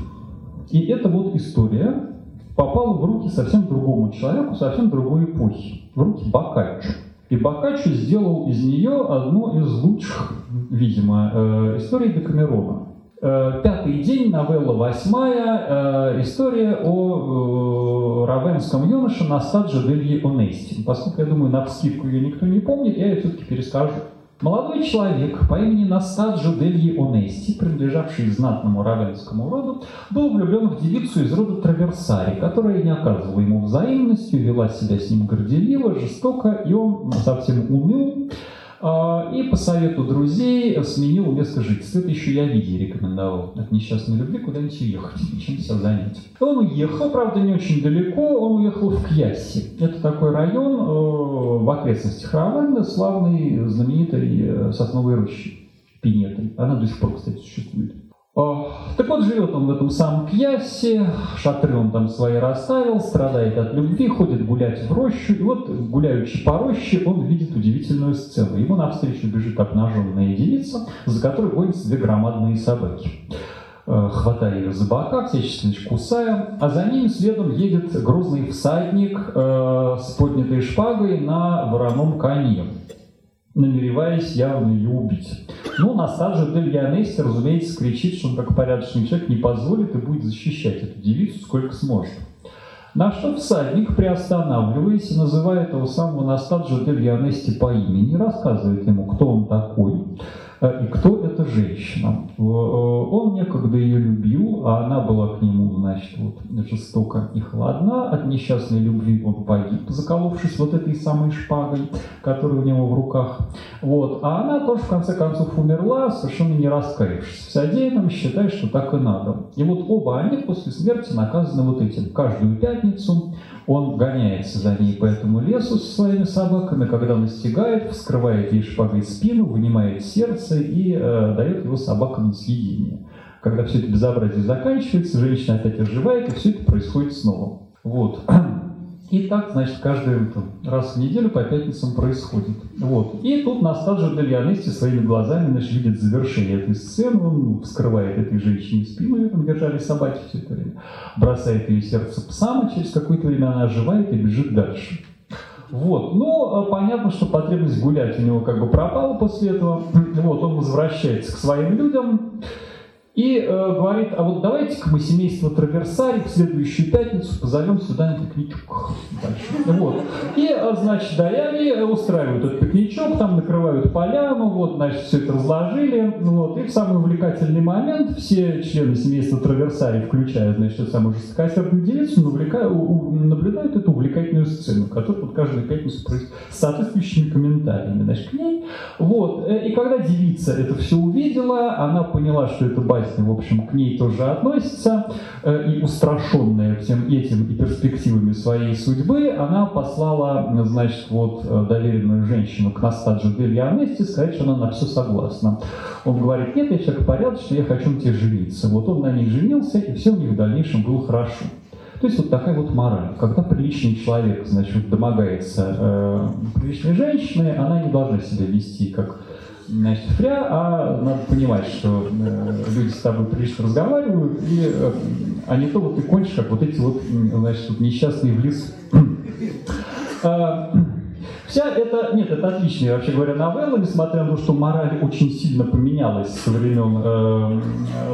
И эта вот история попала в руки совсем другому человеку, совсем другой эпохи, в руки Боккаччо. И Боккаччо сделал из нее одну из лучших, видимо, э, историй Декамерона. Э, пятый день, новелла восьмая, э, история о равенском юноше Настаджо Дельи Онести. Поскольку, я думаю, на вскидку ее никто не помнит, я ее все-таки перескажу. Молодой человек по имени Настаджо Дельи Онести, принадлежавший знатному равенскому роду, был влюблен в девицу из рода Траверсари, которая не оказывала ему взаимностью, вела себя с ним горделиво, жестоко, и он совсем уныл, и по совету друзей сменил место жительства. Это еще я Виде рекомендовал от несчастной любви куда-нибудь уехать, чем себя занять. Он уехал, правда, не очень далеко, он уехал в Кьясси. Это такой район э, в окрестностях Равенда, славный, знаменитой э, сосновой рощей, Пинетой. Она до сих пор, кстати, существует. Так вот, живет он в этом самом Кьясе, шатры он там свои расставил, страдает от любви, ходит гулять в рощу, и вот, гуляющий по роще, он видит удивительную сцену. Ему навстречу бежит обнаженная девица, за которой гонятся две громадные собаки э, хватая ее за бока, всячески кусая, а за ним следом едет грозный всадник э, с поднятой шпагой на вороном коне намереваясь явно ее убить. Ну, Настаджа Дель Янесси, разумеется, кричит, что он как порядочный человек не позволит и будет защищать эту девицу сколько сможет. На что всадник, приостанавливаясь, называет этого самого Настаджа Дель Янесси по имени, рассказывает ему, кто он такой, и кто эта женщина. Э, он некогда ее любил, а она была к нему, значит, вот, жестоко и хладна. От несчастной любви он погиб, заколовшись вот этой самой шпагой, которая у него в руках. Вот. А она тоже, в конце концов, умерла, совершенно не раскаявшись в содеянном, считая, что так и надо. И вот оба они после смерти наказаны вот этим. Каждую пятницу он гоняется за ней по этому лесу со своими собаками, когда настигает, вскрывает ей шпагой спину, вынимает сердце и э, дает его собакам на съедение. Когда все это безобразие заканчивается, женщина опять оживает, и все это происходит снова. Вот. И так, значит, каждый раз в неделю по пятницам происходит. Вот. И тут Настаджа Дельянести своими глазами значит, видит завершение этой сцены, он вскрывает этой женщине спину, ее там держали собаки все это время, бросает ее сердце псам, а через какое-то время она оживает и бежит дальше. Вот. Ну, а понятно, что потребность гулять у него как бы пропала после этого. Вот, он возвращается к своим людям, и э, говорит, а вот давайте-ка мы семейство Траверсари в следующую пятницу позовем сюда на пикничок. Вот. И, э, значит, да, и они устраивают этот пикничок, там накрывают поляну, вот, значит, все это разложили, вот, и в самый увлекательный момент все члены семейства Траверсари, включая, значит, самую жестокосердную девицу, наблюдают эту увлекательную сцену, которая вот каждую пятницу происходит с соответствующими комментариями, значит, к ней. Вот. Э, и когда девица это все увидела, она поняла, что это батя власти, в общем, к ней тоже относится, э, и устрашенная всем этим и перспективами своей судьбы, она послала, значит, вот э, доверенную женщину к Настаджи Дель Анести сказать, что она на все согласна. Он говорит, нет, я человек порядочный, я хочу на тебе жениться. Вот он на ней женился, и все у них в дальнейшем было хорошо. То есть вот такая вот мораль. Когда приличный человек, значит, домогается э, приличной женщины, она не должна себя вести как значит, фря, а надо понимать, что э, люди с тобой прилично разговаривают, и, э, а не то вот ты кончишь, как вот эти вот, значит, вот несчастные в лесу. Вся это, нет, это отличная, вообще говоря, новелла, несмотря на то, что мораль очень сильно поменялась со времен, э,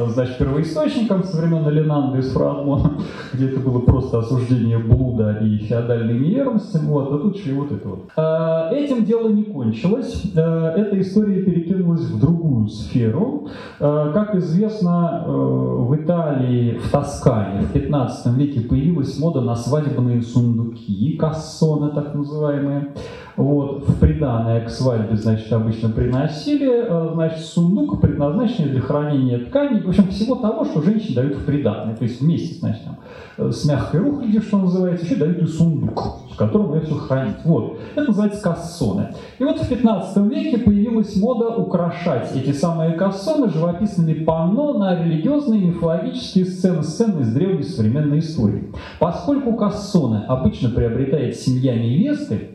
э, значит, первоисточником, со времен Ленанда из Фрадмона, где это было просто осуждение блуда и феодальной неверности, вот, а тут еще и вот это вот. Э, этим дело не кончилось, э, эта история перекинулась в другую сферу. Э, как известно, э, в Италии, в Тоскане в 15 веке появилась мода на свадебные сундуки, кассоны так называемые, вот, в приданное к свадьбе, значит, обычно приносили, э, значит, сундук, предназначенный для хранения тканей, в общем, всего того, что женщине дают в приданное. То есть вместе, значит, там, э, с мягкой рухлядью, что называется, еще дают и сундук, в котором ее все хранить. Вот. Это называется кассоны. И вот в 15 веке появилась мода украшать эти самые кассоны живописными панно на религиозные мифологические сцены, сцены из древней современной истории. Поскольку кассоны обычно приобретает семья невесты,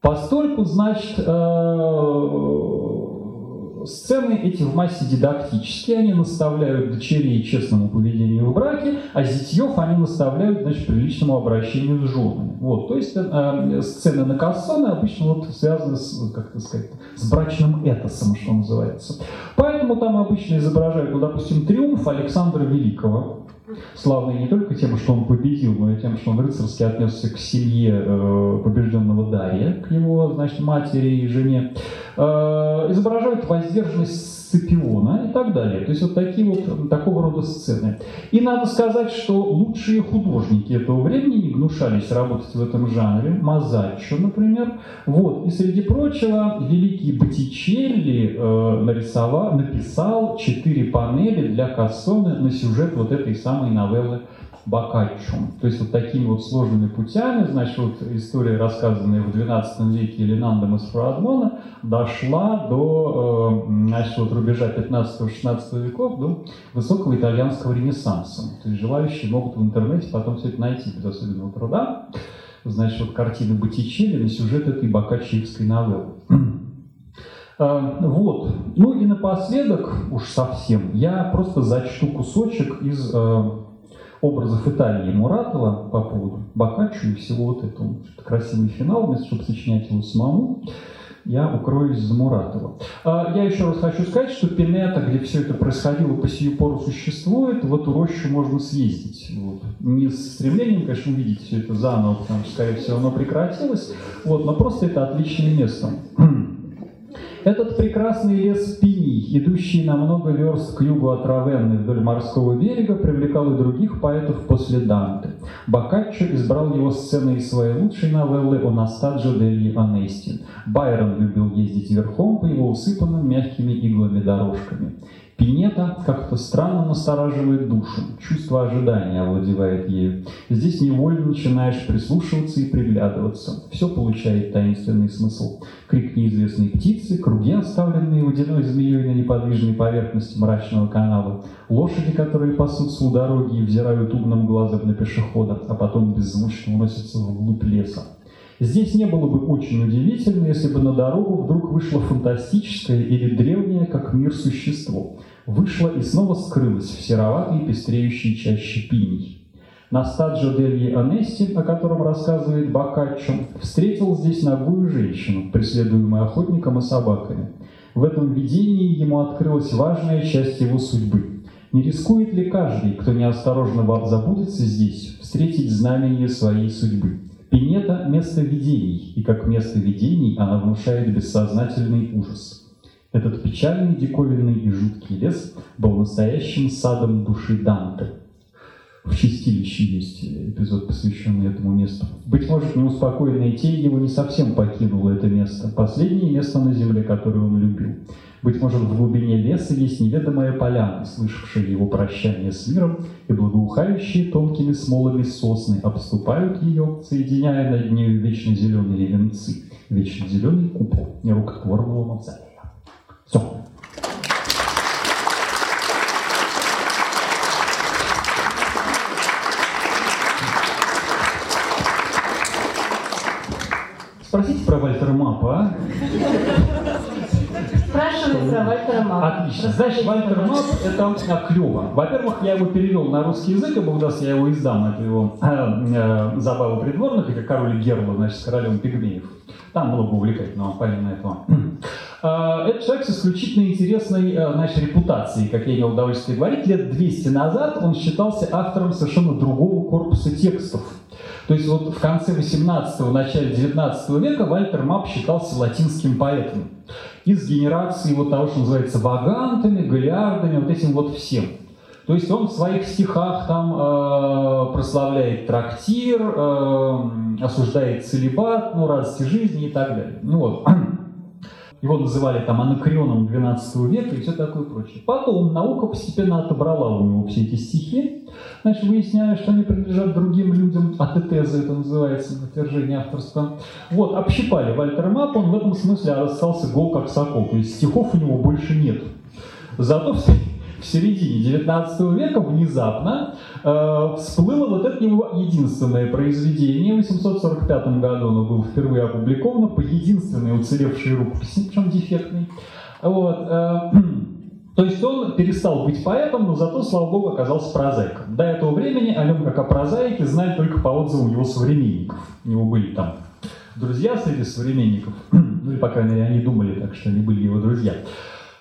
Постольку, значит, э, сцены эти в массе дидактические, они наставляют дочерей честному поведению в браке, а зятьев они наставляют, значит, приличному обращению с женами. Вот, то есть э, сцены на кассоны обычно вот связаны с, как это сказать, с брачным этосом, что называется. Поэтому там обычно изображают, ну, допустим, триумф Александра Великого, славный не только тем, что он победил, но и тем, что он рыцарски отнесся к семье э, побежденного Дария, к его, значит, матери и жене, изображают воздержанность Сципиона и так далее. То есть вот такие вот такого рода сцены. И надо сказать, что лучшие художники этого времени не гнушались работать в этом жанре. Мазаччо, например. Вот. И среди прочего, великий Боттичелли э, нарисовал, написал четыре панели для Кассоне на сюжет вот этой самой новеллы Боккаччо. То есть вот такими вот сложными путями, значит, вот история, рассказанная в XII веке Ленандом из Фрадмона, дошла до, э, значит, вот рубежа 15-16 веков, до высокого итальянского ренессанса. То есть желающие могут в интернете потом все это найти без особенного труда. Значит, вот картины Боттичелли на сюжет этой боккаччиевской новеллы. Э, вот. Ну и напоследок, уж совсем, я просто зачту кусочек из э, образов Италии Муратова по поводу Бокаччо и всего вот этого. Красивый финал, вместо чтобы сочинять его самому, я укроюсь за Муратова. А, я еще раз хочу сказать, что Пинета, где все это происходило по сию пору существует, в эту рощу можно съездить. Вот. Не с стремлением, конечно, увидеть все это заново, потому что, скорее всего, оно прекратилось, вот, но просто это отличное место. Этот прекрасный лес пиний, идущий на много верст к югу от Равенны вдоль морского берега, привлекал и других поэтов после Данте. Боккаччо избрал его сценой своей лучшей новеллы «О Настаджо дельи Анести». Байрон любил ездить верхом по его усыпанным мягкими иглами дорожками. Пинета как-то странно настораживает душу, чувство ожидания овладевает ею. Здесь невольно начинаешь прислушиваться и приглядываться. Все получает таинственный смысл. Крик неизвестной птицы, круги, оставленные водяной змеей на неподвижной поверхности мрачного канала, лошади, которые пасутся у дороги и взирают умным глазом на пешехода, а потом беззвучно уносятся вглубь леса. Здесь не было бы очень удивительно, если бы на дорогу вдруг вышло фантастическое или древнее, как мир, существо. Вышло и снова скрылось в сероватой пестреющей чаще пиней. На стаджо дельи Анести, о котором рассказывает Боккаччо, встретил здесь ногую женщину, преследуемую охотником и собаками. В этом видении ему открылась важная часть его судьбы. Не рискует ли каждый, кто неосторожно забудется здесь, встретить знамение своей судьбы? Пинета – место видений, и как место видений она внушает бессознательный ужас. Этот печальный, диковинный и жуткий лес был настоящим садом души Данте. В чистилище есть эпизод, посвященный этому месту. Быть может, неуспокоенная тень его не совсем покинула это место. Последнее место на земле, которое он любил. Быть может, в глубине леса есть неведомая поляна, слышавшая его прощание с миром, и благоухающие тонкими смолами сосны обступают ее, соединяя над нею вечно зеленые венцы, вечно зеленый купол нерукотворного мавзолея. Все. Спросите про Вальтера Мапа, а? Спрашивай про Вальтера Мапа. Отлично. Значит, Вальтер Мап – это клево. Во-первых, я его перевел на русский язык, и Богдас я его издам, это его э, э, «Забава придворных», или «Король Герла», значит, с королем пигмеев. Там было бы увлекательно, помимо этого. Э, это человек с исключительно интересной э, значит, репутацией, как я имел удовольствие говорить. Лет 200 назад он считался автором совершенно другого корпуса текстов. То есть вот в конце 18-го, начале 19 века Вальтер Мап считался латинским поэтом. Из генерации вот того, что называется вагантами, галиардами, вот этим вот всем. То есть он в своих стихах там э, прославляет трактир, э, осуждает целебат, ну, радости жизни и так далее. Ну вот. Его называли там анакреоном 12 века и все такое прочее. Потом наука постепенно отобрала у него все эти стихи, значит, выясняя, что они принадлежат другим людям, атетеза это называется, отвержение авторства. Вот, общипали Вальтера Мапа, он в этом смысле остался гол как сокол, то есть стихов у него больше нет. Зато в в середине 19 века внезапно э, всплыло вот это его единственное произведение. В 845 году оно было впервые опубликовано по единственной уцелевшей рукописи, причем дефектной. Вот, э, то есть он перестал быть поэтом, но зато, слава богу, оказался прозаиком. До этого времени о нем, как о прозаике, знали только по отзывам его современников. У него были там друзья среди современников, ну или, по крайней мере, они думали так, что они были его друзья.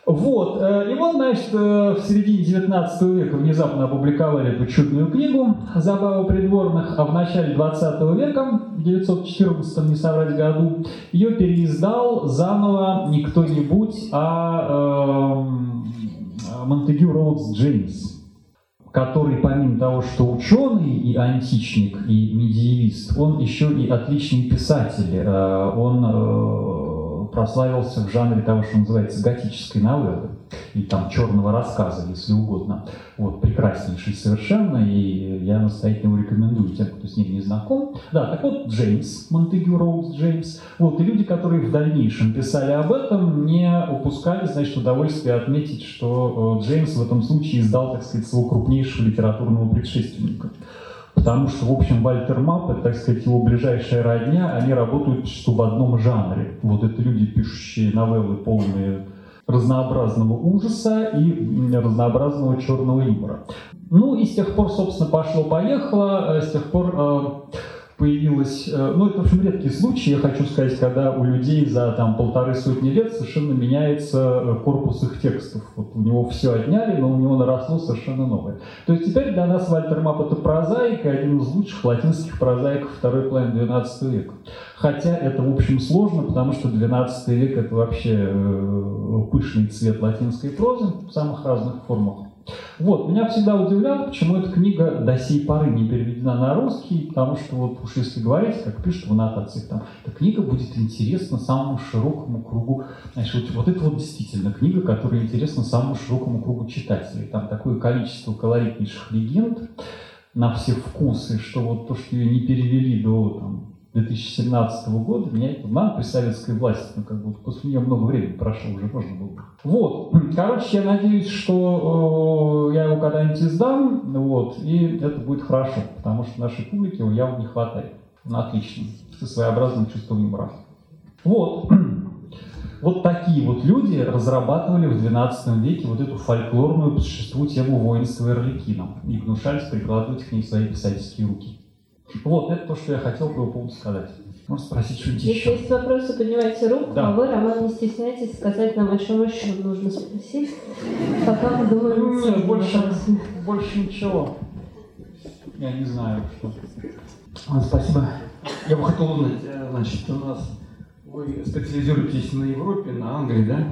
Вот, э, и вот, значит, э, в середине 19 века внезапно опубликовали эту чудную книгу «Забавы придворных», а в начале 20 века, в 914, не соврать году, ее переиздал заново не кто-нибудь, а э, Монтегю Роудс Джеймс, который помимо того, что ученый и античник, и медиевист, он еще и отличный писатель. Э, он прославился в жанре того, что называется готической новеллы, и там черного рассказа, если угодно. Вот, прекраснейший совершенно, и я настоятельно его рекомендую тем, кто с ним не знаком. Да, так вот, Джеймс, Монтегю Роуз Джеймс. Вот, и люди, которые в дальнейшем писали об этом, не упускали, значит, удовольствие отметить, что э, Джеймс в этом случае издал, так сказать, своего крупнейшего литературного предшественника. Потому что, в общем, Вальтер Мап, это, так сказать, его ближайшая родня, они работают что в одном жанре. Вот это люди, пишущие новеллы, полные разнообразного ужаса и разнообразного черного юмора. Ну и с тех пор, собственно, пошло-поехало, с тех пор появилась, э, ну это, в общем, редкий случай, я хочу сказать, когда у людей за там полторы сотни лет совершенно меняется э, корпус их текстов. Вот у него все отняли, но у него наросло совершенно новое. То есть теперь для нас Вальтер Мап это прозаик, один из лучших латинских прозаиков второй половины XII века. Хотя это, в общем, сложно, потому что XII век это вообще э, пышный цвет латинской прозы в самых разных формах. Вот, меня всегда удивляло, почему эта книга до сей поры не переведена на русский, потому что вот уж если говорить, как пишут в аннотациях, там, эта книга будет интересна самому широкому кругу, значит, вот, вот это вот действительно книга, которая интересна самому широкому кругу читателей. Там такое количество колоритнейших легенд на все вкусы, что вот то, что ее не перевели до там, 2017 года, меня это нам при советской власти, ну, как бы после нее много времени прошло, уже можно было. Вот, короче, я надеюсь, что э, я его когда-нибудь издам, вот, и это будет хорошо, потому что нашей публике его явно не хватает. Он отличный, со своеобразным чувством юмора. Вот. Вот такие вот люди разрабатывали в XII веке вот эту фольклорную по существу тему воинства и Орликина и гнушались прикладывать к ней свои писательские руки. Вот, это то, что я хотел по поводу сказать. Можно спросить что-нибудь Если еще. есть вопросы, поднимайте руку, да. а вы, Роман, не стесняйтесь сказать нам, о чем еще нужно спросить, пока мы думаем ну, нет, больше, больше ничего. Я не знаю, что. Спасибо. Я бы хотел узнать, э, значит, у нас вы специализируетесь на Европе, на Англии, да?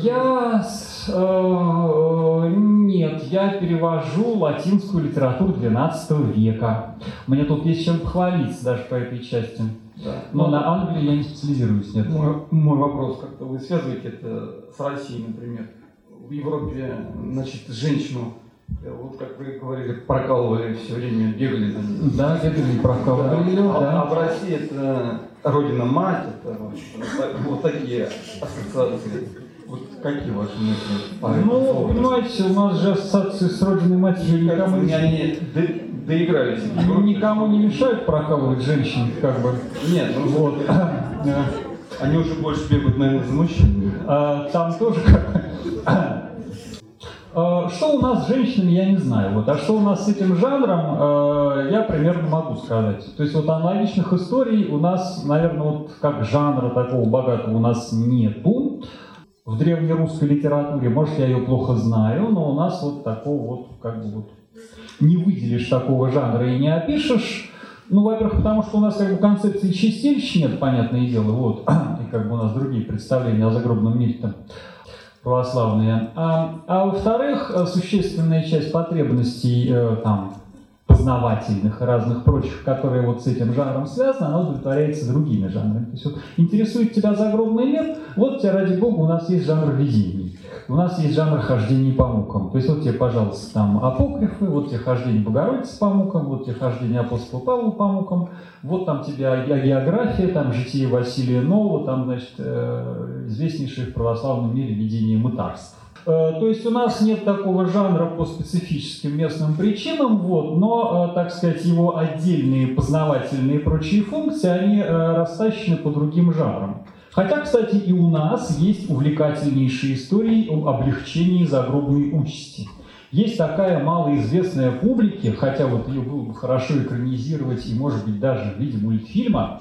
Я... Э, нет, я перевожу латинскую литературу XII века. Мне тут есть чем похвалиться даже по этой части. Да. Но, Но на Англии я не специализируюсь, нет. Мой, мой вопрос, как-то вы связываете это с Россией, например. В Европе, значит, женщину вот как вы говорили, прокалывали все время, бегали. Да, бегали, прокалывали. Да. Да. А, а в России это родина мать, это вот, вот такие ассоциации. Вот какие ваши мысли по Ну, понимаете, у нас же ассоциации с родиной матерью никому не... Они доигрались. Никому не мешают прокалывать женщин, как бы. Нет, ну вот. Они уже больше бегают, наверное, за мужчинами. А, там тоже как... А, что у нас с женщинами, я не знаю. Вот. А что у нас с этим жанром, а, я примерно могу сказать. То есть вот аналогичных историй у нас, наверное, вот как жанра такого богатого у нас нету. В древнерусской литературе, может, я ее плохо знаю, но у нас вот такого вот, как бы вот, не выделишь такого жанра и не опишешь. Ну, во-первых, потому что у нас как бы концепции чистилищ нет, понятное дело, вот, и как бы у нас другие представления о загробном мире-то православные. А, а во-вторых, э, существенная часть потребностей э, там, познавательных и разных прочих, которые вот с этим жанром связаны, она удовлетворяется другими жанрами. То есть вот интересует тебя загробный мир, вот тебе ради бога у нас есть жанр видений. У нас есть жанр хождений по мукам. То есть вот тебе, пожалуйста, там апокрифы, вот тебе хождение Богородицы по мукам, вот тебе хождение апостола Павла по мукам, вот там тебе география, там житие Василия Нового, там, значит, э, известнейшее в православном мире видение мытарств. Э, то есть у нас нет такого жанра по специфическим местным причинам, вот, но, э, так сказать, его отдельные познавательные и прочие функции, они растащены по другим жанрам. Хотя, кстати, и у нас есть увлекательнейшие истории об облегчении загробной участи. Есть такая малоизвестная публике, хотя вот ее было бы хорошо экранизировать и, может быть, даже в виде мультфильма,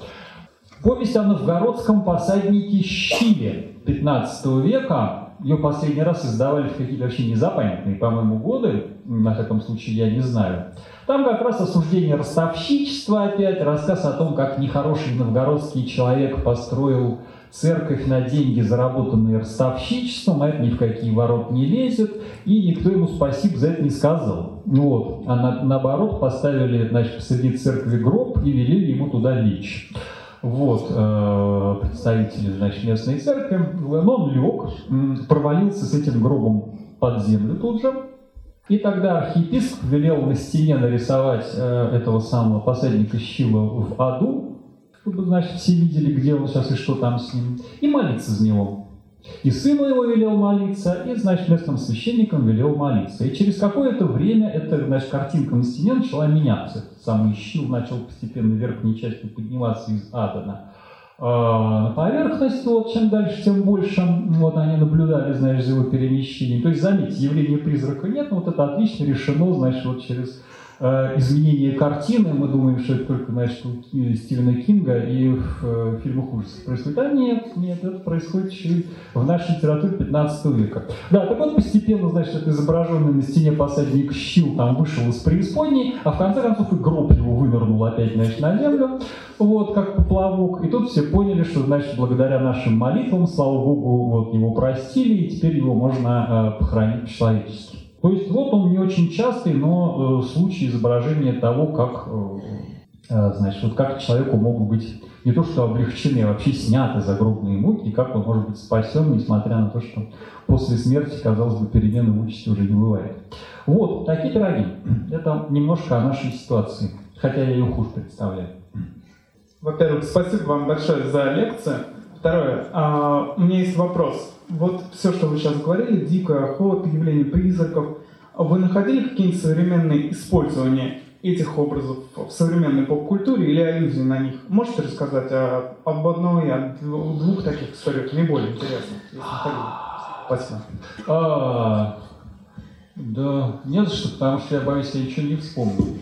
повесть о новгородском посаднике Щиле 15 века. Ее последний раз издавали в какие-то вообще незапамятные, по-моему, годы, на таком случае я не знаю. Там как раз осуждение ростовщичества опять, рассказ о том, как нехороший новгородский человек построил церковь на деньги, заработанные ростовщичеством, а это ни в какие ворот не лезет, и никто ему спасибо за это не сказал. Вот. А на, наоборот поставили значит, посреди церкви гроб и велели ему туда лечь. Вот, э, представители значит, местной церкви, но он лег, провалился с этим гробом под землю тут же, и тогда архиепископ велел на стене нарисовать э, этого самого посадника Щила в аду, чтобы, значит, все видели, где он сейчас и что там с ним, и молиться за него. И сыну его велел молиться, и, значит, местным священникам велел молиться. И через какое-то время эта, значит, картинка на стене начала меняться. Самый щил начал постепенно верхней частью подниматься из ада на, на поверхность. Вот, чем дальше, тем больше вот, они наблюдали, знаешь, за его перемещением. То есть, заметьте, явления призрака нет, но вот это отлично решено, значит, вот через изменение картины, мы думаем, что это только, значит, у Стивена Кинга и в э, фильмах ужасов происходит. А нет, нет, это происходит еще в нашей литературе 15 века. Да, так вот постепенно, значит, это изображенный на стене посадник щил там вышел из преисподней, а в конце концов и гроб его вынырнул опять, значит, на землю, вот, как поплавок. И тут все поняли, что, значит, благодаря нашим молитвам, слава богу, вот его простили, и теперь его можно э, похоронить по-человечески. То есть вот он не очень частый, но э, случай изображения того, как, э, э, значит, вот как человеку могут быть не то что облегчены, а вообще сняты загробные муки, как он может быть спасен, несмотря на то, что после смерти, казалось бы, перемены в участи уже не бывает. Вот, такие пироги. Это немножко о нашей ситуации, хотя я ее хуже представляю. Во-первых, спасибо вам большое за лекцию. Второе, а, у меня есть вопрос вот все, что вы сейчас говорили, дикая охота, явление призраков, вы находили какие-нибудь современные использования этих образов в современной поп-культуре или аллюзии на них? Можете рассказать о, об одной, о двух таких историях, не более интересных? Спасибо. А, да, нет, что, потому что я боюсь, я ничего не вспомню.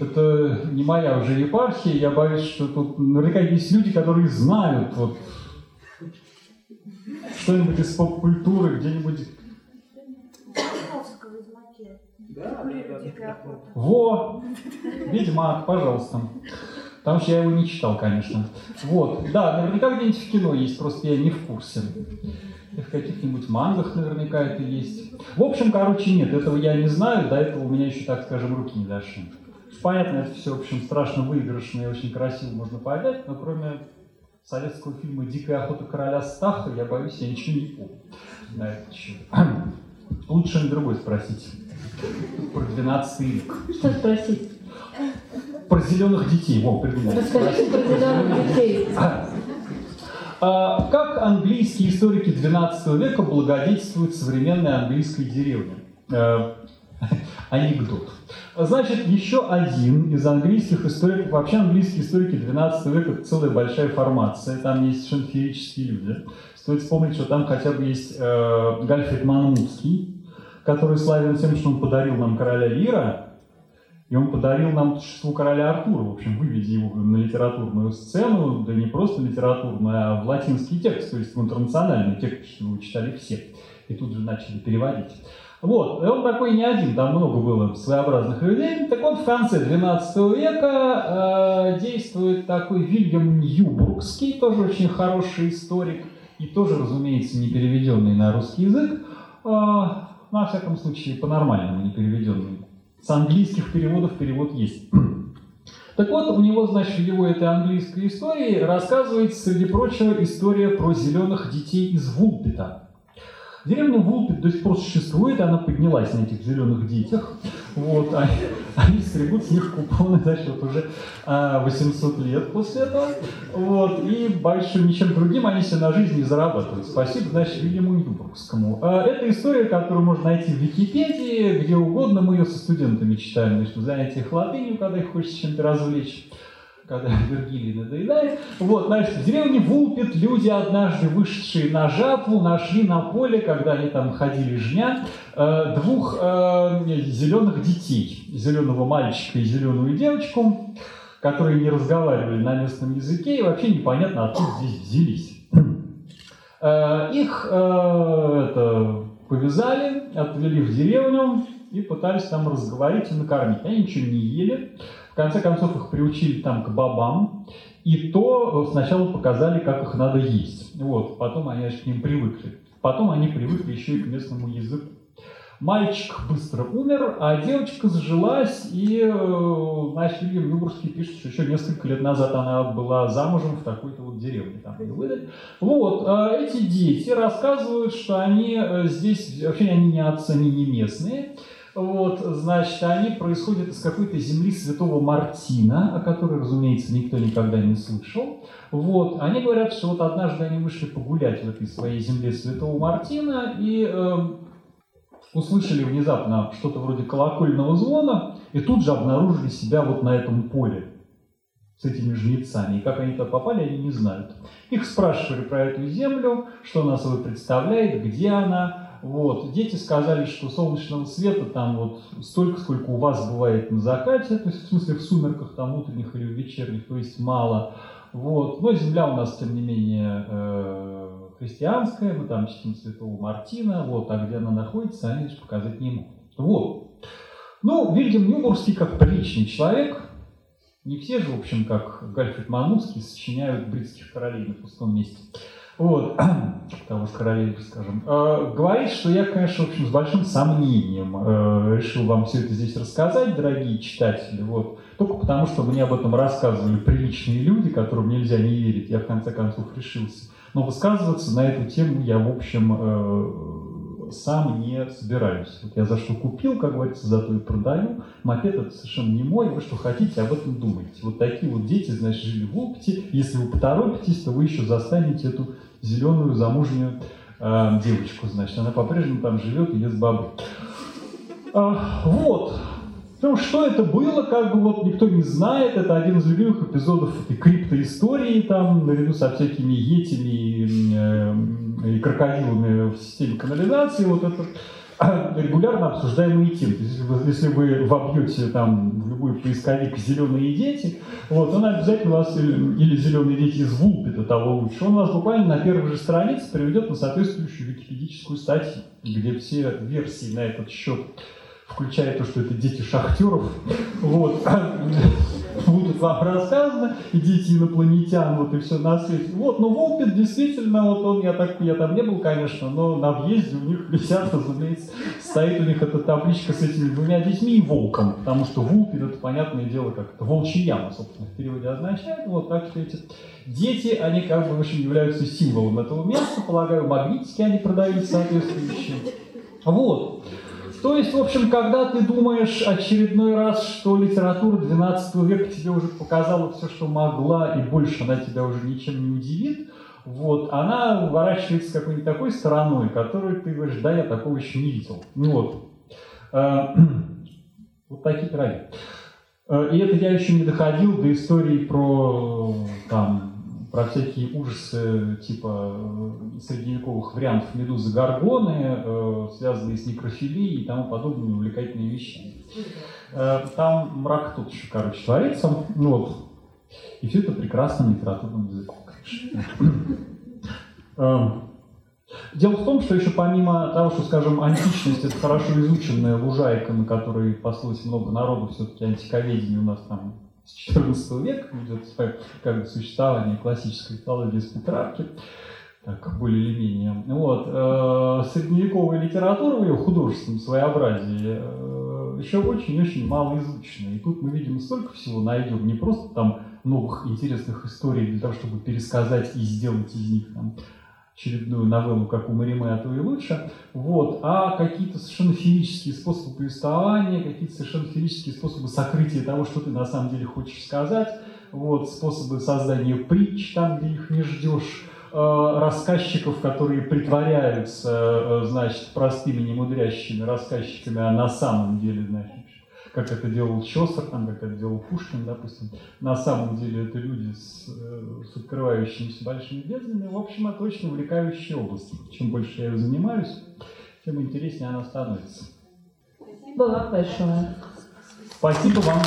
Это не моя уже епархия, я боюсь, что тут наверняка есть люди, которые знают вот что-нибудь из поп-культуры, где-нибудь... Да, да, Во! Ведьмак, пожалуйста. Потому что я его не читал, конечно. Вот, да, наверняка где-нибудь в кино есть, просто я не в курсе. И в каких-нибудь мангах наверняка это есть. В общем, короче, нет, этого я не знаю, до этого у меня еще, так скажем, руки не дошли. Понятно, это все, в общем, страшно выигрышно и очень красиво можно подать, но кроме советского фильма «Дикая охота короля Стаха», я боюсь, я ничего не помню на этот счет. Лучше на другой спросить. Про 12 век. Что спросить? Про зеленых детей. Во, придумал. Расскажите про зеленых детей. А, как английские историки XII века благодетельствуют современной английской деревне? Анекдот. Значит, еще один из английских историков, вообще английские историки 12 века это целая большая формация, там есть совершенно феерические люди. Стоит вспомнить, что там хотя бы есть э, Гальфрид Манмутский, который славен тем, что он подарил нам короля Лира, и он подарил нам существу короля Артура, в общем, выведя его на литературную сцену, да не просто литературную, а в латинский текст, то есть в интернациональный текст, что его читали все. И тут же начали переводить. Вот, и он такой не один, там много было своеобразных людей. Так вот, в конце 12 века э, действует такой Вильям Ньюбургский, тоже очень хороший историк, и тоже, разумеется, не переведенный на русский язык, э, на всяком случае, по-нормальному не переведенный. С английских переводов перевод есть. Так вот, у него, значит, в его этой английской истории рассказывается, среди прочего, история про зеленых детей из Вулпита. Деревня Вулпит до сих пор существует, она поднялась на этих зеленых детях. Вот, они, они стригут с них купоны, значит, вот уже а, 800 лет после этого. Вот, и больше ничем другим они себе на жизнь не зарабатывают. Спасибо, значит, Вильяму Ньюбургскому. А, это история, которую можно найти в Википедии, где угодно. Мы ее со студентами читаем, значит, в занятиях латынью, когда их хочется чем-то развлечь когда Вергилий надоедает. Вот, значит, в деревне Вулпит люди, однажды вышедшие на жатву, нашли на поле, когда они там ходили жня, э, двух э, зеленых детей, зеленого мальчика и зеленую девочку, которые не разговаривали на местном языке и вообще непонятно, откуда здесь взялись. Э, их это, повязали, отвели в деревню и пытались там разговорить и накормить. Они ничего не ели. В конце концов их приучили там к бабам, и то сначала показали, как их надо есть. Вот, потом они аж к ним привыкли. Потом они привыкли еще и к местному языку. Мальчик быстро умер, а девочка зажилась, и э, значит, Вильям Любурский пишет, что еще несколько лет назад она была замужем в такой-то вот деревне. Там. Вот, э, эти дети рассказывают, что они э, здесь, вообще они не отцы, они не местные, вот, значит, они происходят из какой-то земли святого Мартина, о которой, разумеется, никто никогда не слышал. Вот, они говорят, что вот однажды они вышли погулять в этой своей земле святого Мартина и э, услышали внезапно что-то вроде колокольного звона, и тут же обнаружили себя вот на этом поле с этими жнецами. И как они туда попали, они не знают. Их спрашивали про эту землю, что она собой представляет, где она, вот. Дети сказали, что солнечного света там вот столько, сколько у вас бывает на закате, то есть в смысле в сумерках там утренних или вечерних, то есть мало. Вот. Но земля у нас, тем не менее, э, христианская, мы там чтим святого Мартина, вот, а где она находится, они же показать не могут. Вот. Ну, Вильям Нюбургский как приличный человек, не все же, в общем, как Гальфрид Мануцкий, сочиняют бритских королей на пустом месте вот, того же королевы, скажем, э, говорит, что я, конечно, в общем, с большим сомнением э, решил вам все это здесь рассказать, дорогие читатели, вот, только потому, что мне об этом рассказывали приличные люди, которым нельзя не верить, я в конце концов решился. Но высказываться на эту тему я, в общем, э, сам не собираюсь. Вот я за что купил, как говорится, за то и продаю. Мопед это совершенно не мой, вы что хотите, об этом думаете. Вот такие вот дети, значит, жили в опыте. Если вы поторопитесь, то вы еще застанете эту зеленую замужнюю э, девочку, значит. Она по-прежнему там живет и ест бабы. А, вот. Ну, что это было, как бы вот никто не знает. Это один из любимых эпизодов этой криптоистории, там, наряду со всякими етями и, э, и крокодилами в системе канализации. Вот это регулярно обсуждаемые темы. Если вы, если вы вобьете там в любой поисковик «зеленые дети», вот, он обязательно вас, или «зеленые дети из Вулпита» того лучше, он вас буквально на первой же странице приведет на соответствующую википедическую статью, где все версии на этот счет включая то, что это дети шахтеров, вот, будут вам рассказаны, и дети инопланетян, вот и все на свете. Вот, но Волпит действительно, вот он, я так, я там не был, конечно, но на въезде у них висят, разумеется, стоит у них эта табличка с этими двумя детьми и волком, потому что Волпит, это понятное дело, как это волчья яма, собственно, в переводе означает, вот, так что эти дети, они как бы, в общем, являются символом этого места, полагаю, магнитики они продают соответствующие. Вот. То есть, в общем, когда ты думаешь очередной раз, что литература 12 века тебе уже показала все, что могла, и больше она тебя уже ничем не удивит, вот, она уворачивается какой-нибудь такой стороной, которую ты говоришь, да, я такого еще не видел. Ну вот. Э, Вот такие пироги. Э, и это я еще не доходил до истории про, там, про всякие ужасы типа э, средневековых вариантов медузы Гаргоны, э, связанные с некрофилией и тому подобными увлекательными вещами. Там мрак тут еще, короче, творится. Ну вот. И все это прекрасным литературным языком, конечно. Дело в том, что еще помимо того, что, скажем, античность это хорошо изученная лужайка, на которой паслось много народу, все-таки антиковедение у нас там с 14 века идет как бы существование классической филологии с Петрарки, так, более или менее. Вот. Э, средневековая литература в ее художественном своеобразии э, еще очень-очень мало изучена. И тут мы, видим, столько всего найдем, не просто там новых интересных историй для того, чтобы пересказать и сделать из них там, очередную новеллу, как у Мариме, а то и лучше, вот, а какие-то совершенно физические способы повествования, какие-то совершенно физические способы сокрытия того, что ты на самом деле хочешь сказать, вот, способы создания притч там, где их не ждешь, э, рассказчиков, которые притворяются, э, значит, простыми, немудрящими рассказчиками, а на самом деле, значит, как это делал Чосер, там, как это делал Пушкин, допустим. На самом деле это люди с, э, с открывающимися большими безднами. В общем, это очень увлекающая область. Чем больше я ее занимаюсь, тем интереснее она становится. Спасибо вам большое. Спасибо вам.